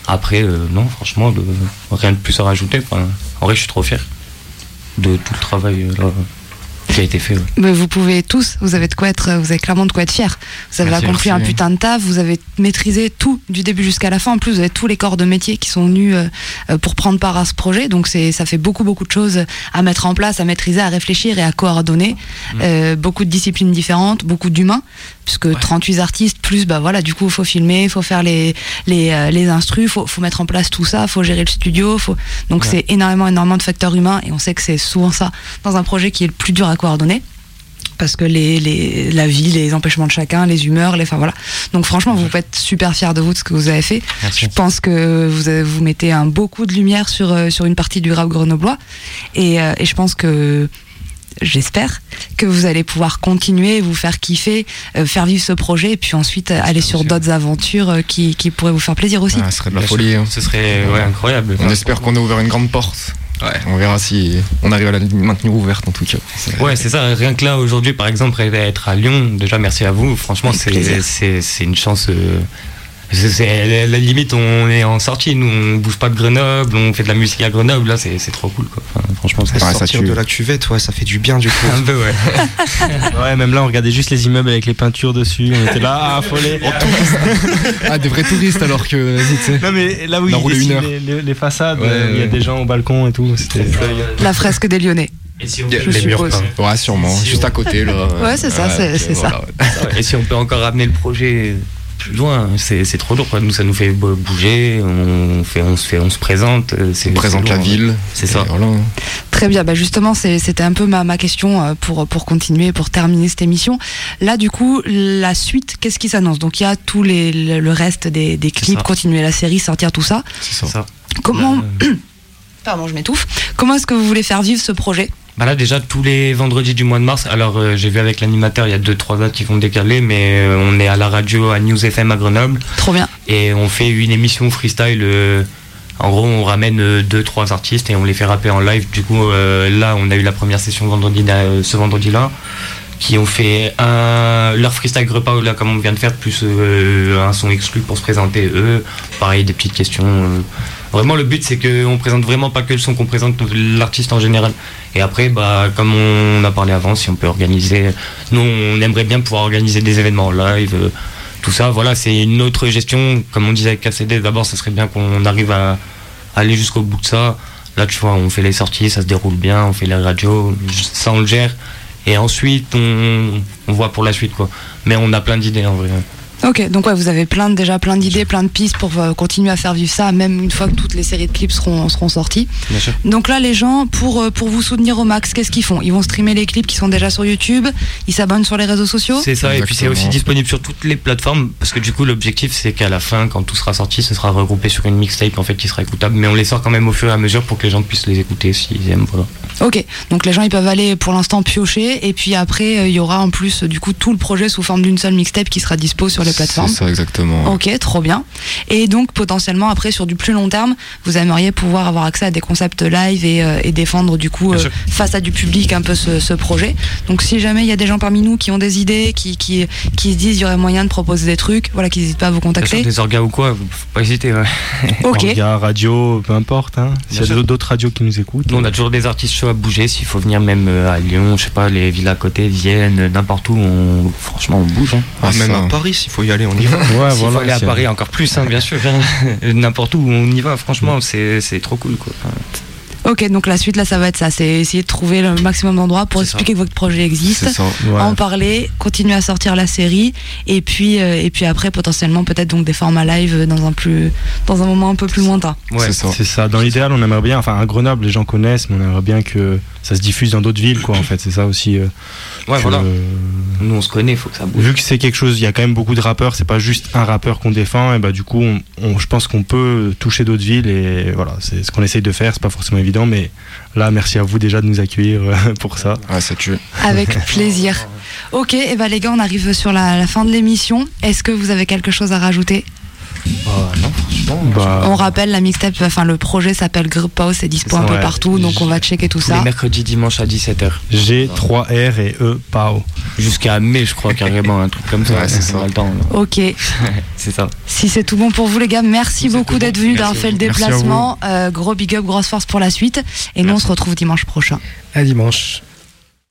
Après euh, non franchement rien de plus à rajouter. En vrai je suis trop fier de tout le travail euh, qui a été fait. ouais. Mais vous pouvez tous, vous avez de quoi être, vous avez clairement de quoi être fier. Vous avez Merci, accompli merci. un putain de taf, vous avez maîtrisé tout du début jusqu'à la fin. En plus, vous avez tous les corps de métier qui sont venus euh, euh, pour prendre part à ce projet. Donc c'est, ça fait beaucoup beaucoup de choses à mettre en place, à maîtriser, à réfléchir et à coordonner. Euh, beaucoup de disciplines différentes, beaucoup d'humains, puisque 38 artistes plus, bah voilà, du coup, il faut filmer, il faut faire les les euh, les instrus, faut faut mettre en place tout ça, faut gérer le studio, faut donc Ouais. c'est énormément énormément de facteurs humains et on sait que c'est souvent ça dans un projet qui est le plus dur à coordonner parce que les, les, la vie, les empêchements de chacun, les humeurs, les, enfin voilà. Donc franchement, vous pouvez être super fiers de vous de ce que vous avez fait. Merci. Je pense que vous, avez- vous mettez un beaucoup de lumière sur, euh, sur une partie du rap grenoblois et, euh, et je pense que j'espère que vous allez pouvoir continuer, vous faire kiffer, euh, faire vivre ce projet et puis ensuite euh, aller sur d'autres aventures euh, qui, qui pourraient vous faire plaisir aussi. Ah, ce serait de la Bien folie. hein. Ce serait ouais, incroyable. On espère qu'on a ouvert une grande porte. Ouais, on verra si on arrive à la maintenir ouverte en tout cas. Ouais, c'est ça. Rien que là, aujourd'hui, par exemple, être à Lyon, déjà, merci à vous. Franchement, c'est une chance. C'est, la limite, on est en sortie. Nous, on bouge pas de Grenoble, on fait de la musique à Grenoble. Là, c'est, trop cool, quoi. Enfin, franchement, c'est Ouais, ça Sortir de la cuvette, ouais, ça fait du bien du coup. un peu, ouais. [laughs] Ouais, même là, on regardait juste les immeubles avec les peintures dessus. On était là, ah, affolés. Ah, des vrais touristes alors que, vas-y, tu sais. Non, mais là où ils dessinent les, les- les façades, Ouais, euh, il y a des gens au balcon et tout. C'était. La fresque des Lyonnais. Et si on, Je peut- suppose. Ouais, sûrement. Si, Juste on- à côté là. [laughs] Ouais, c'est ça, c'est- ça. voilà, et si on peut encore ramener le projet plus loin, c'est, trop lourd. Quoi. Nous, ça nous fait bo- bouger. On, fait, on, se, fait, on se présente. euh, On présente la ville. C'est ça. Voilà. Très bien, bah justement, c'était un peu ma, ma question euh, pour, pour continuer, pour terminer cette émission. Là, du coup, la suite, qu'est-ce qui s'annonce? Donc, il y a tout les, le, le reste des, des clips, continuer la série, sortir tout ça. C'est ça. ça. Comment, Euh, [clears throat] pardon, je m'étouffe. Comment est-ce que vous voulez faire vivre ce projet? Bah là déjà tous les vendredis du mois de mars, alors euh, j'ai vu avec l'animateur, il y a deux trois dates qui vont décaler, mais euh, on est à la radio à News FM à Grenoble Trop bien. et on fait une émission freestyle. euh, en gros, on ramène euh, deux trois artistes et on les fait rapper en live. Du coup, là, on a eu la première session vendredi, ce vendredi-là, qui ont fait un leur freestyle repas là comme on vient de faire, plus un son exclu pour se présenter eux. Pareil, des petites questions. Vraiment, le but c'est qu'on présente vraiment pas que le son, qu'on présente l'artiste en général. Et après, bah, comme on a parlé avant, si on peut organiser, nous on aimerait bien pouvoir organiser des événements en live, euh, tout ça. Voilà, c'est une autre gestion. Comme on disait avec KCD, d'abord, ça serait bien qu'on arrive à aller jusqu'au bout de ça. Là, tu vois, on fait les sorties, ça se déroule bien, on fait les radios, ça on le gère. Et ensuite, on, on voit pour la suite, quoi. Mais on a plein d'idées en vrai. Ok, donc ouais, vous avez plein, de- déjà plein d'idées, plein de pistes pour euh, continuer à faire vivre ça, même une fois que toutes les séries de clips seront, seront sorties. Bien sûr. Donc là, les gens, pour, euh, pour vous soutenir au max, qu'est-ce qu'ils font? Ils vont streamer les clips qui sont déjà sur YouTube, ils s'abonnent sur les réseaux sociaux? C'est ça, et puis c'est aussi disponible sur toutes les plateformes, parce que du coup l'objectif c'est qu'à la fin, quand tout sera sorti, ce sera regroupé sur une mixtape en fait qui sera écoutable, mais on les sort quand même au fur et à mesure pour que les gens puissent les écouter s'ils aiment, voilà. Ok, donc les gens ils peuvent aller pour l'instant piocher et puis après euh, il y aura en plus du coup tout le projet sous forme d'une seule mixtape qui sera dispo sur les les plateformes. C'est ça, exactement. Ok, trop bien. Et donc potentiellement après sur du plus long terme, vous aimeriez pouvoir avoir accès à des concepts live et, euh, et défendre du coup euh, face à du public un peu ce, ce projet. Donc si jamais il y a des gens parmi nous qui ont des idées, qui, qui, qui se disent il y aurait moyen de proposer des trucs, voilà, qui n'hésitent pas à vous sûr, contacter. des orgas ou quoi, faut pas hésiter. Ouais. [laughs] Ok. Orga, radio, peu importe. Hein. S'il y a d'autres radios qui nous écoutent. Nous, on a toujours des artistes chauds à bouger. S'il faut venir même euh, à Lyon, je sais pas, les villes à côté, Vienne, n'importe où, on, franchement, on bouge. Hein. Ah, même à Paris, s'il faut y aller, on y va. [laughs] Ouais, S'il faut aller à Paris encore plus, hein, bien sûr. [laughs] N'importe où on y va, franchement, c'est c'est trop cool. Quoi. Ok, donc la suite là, ça va être ça, c'est essayer de trouver le maximum d'endroits pour expliquer que votre projet existe, C'est ça. Ouais. en parler, continuer à sortir la série, et puis euh, et puis après potentiellement peut-être donc des formats live dans un plus dans un moment un peu plus lointain. ouais. C'est ça. C'est ça. Dans l'idéal, on aimerait bien. Enfin, à Grenoble, les gens connaissent, mais on aimerait bien que ça se diffuse dans d'autres villes, quoi. En fait, c'est ça aussi. euh, Ouais, que- voilà. Nous, on se connaît, faut que ça bouge. Vu que c'est quelque chose, il y a quand même beaucoup de rappeurs. C'est pas juste un rappeur qu'on défend. Et bah du coup, on, on- je pense qu'on peut toucher d'autres villes. Et voilà, c'est ce qu'on essaye de faire. C'est pas forcément évident, mais là, merci à vous déjà de nous accueillir euh, [laughs] pour ça. Ouais, ça tue. Avec [laughs] plaisir. Ok, et ben les gars, on arrive sur la, la fin de l'émission. Est-ce que vous avez quelque chose à rajouter? Non, franchement. Bah, On rappelle la mixtape, enfin le projet s'appelle Group House, c'est dispo un peu Ouais. partout, donc on va checker tout ça. les mercredis, dimanches à 17h. G 3 R et E PAO. Jusqu'à mai, je crois, carrément, un truc comme ça. Ouais, c'est ça. Le temps. là. Ok, [laughs] c'est ça. si c'est tout bon pour vous les gars, merci beaucoup d'être venus, d'avoir fait le déplacement. Euh, gros big up, grosse force pour la suite. Et nous on se retrouve dimanche prochain. À dimanche.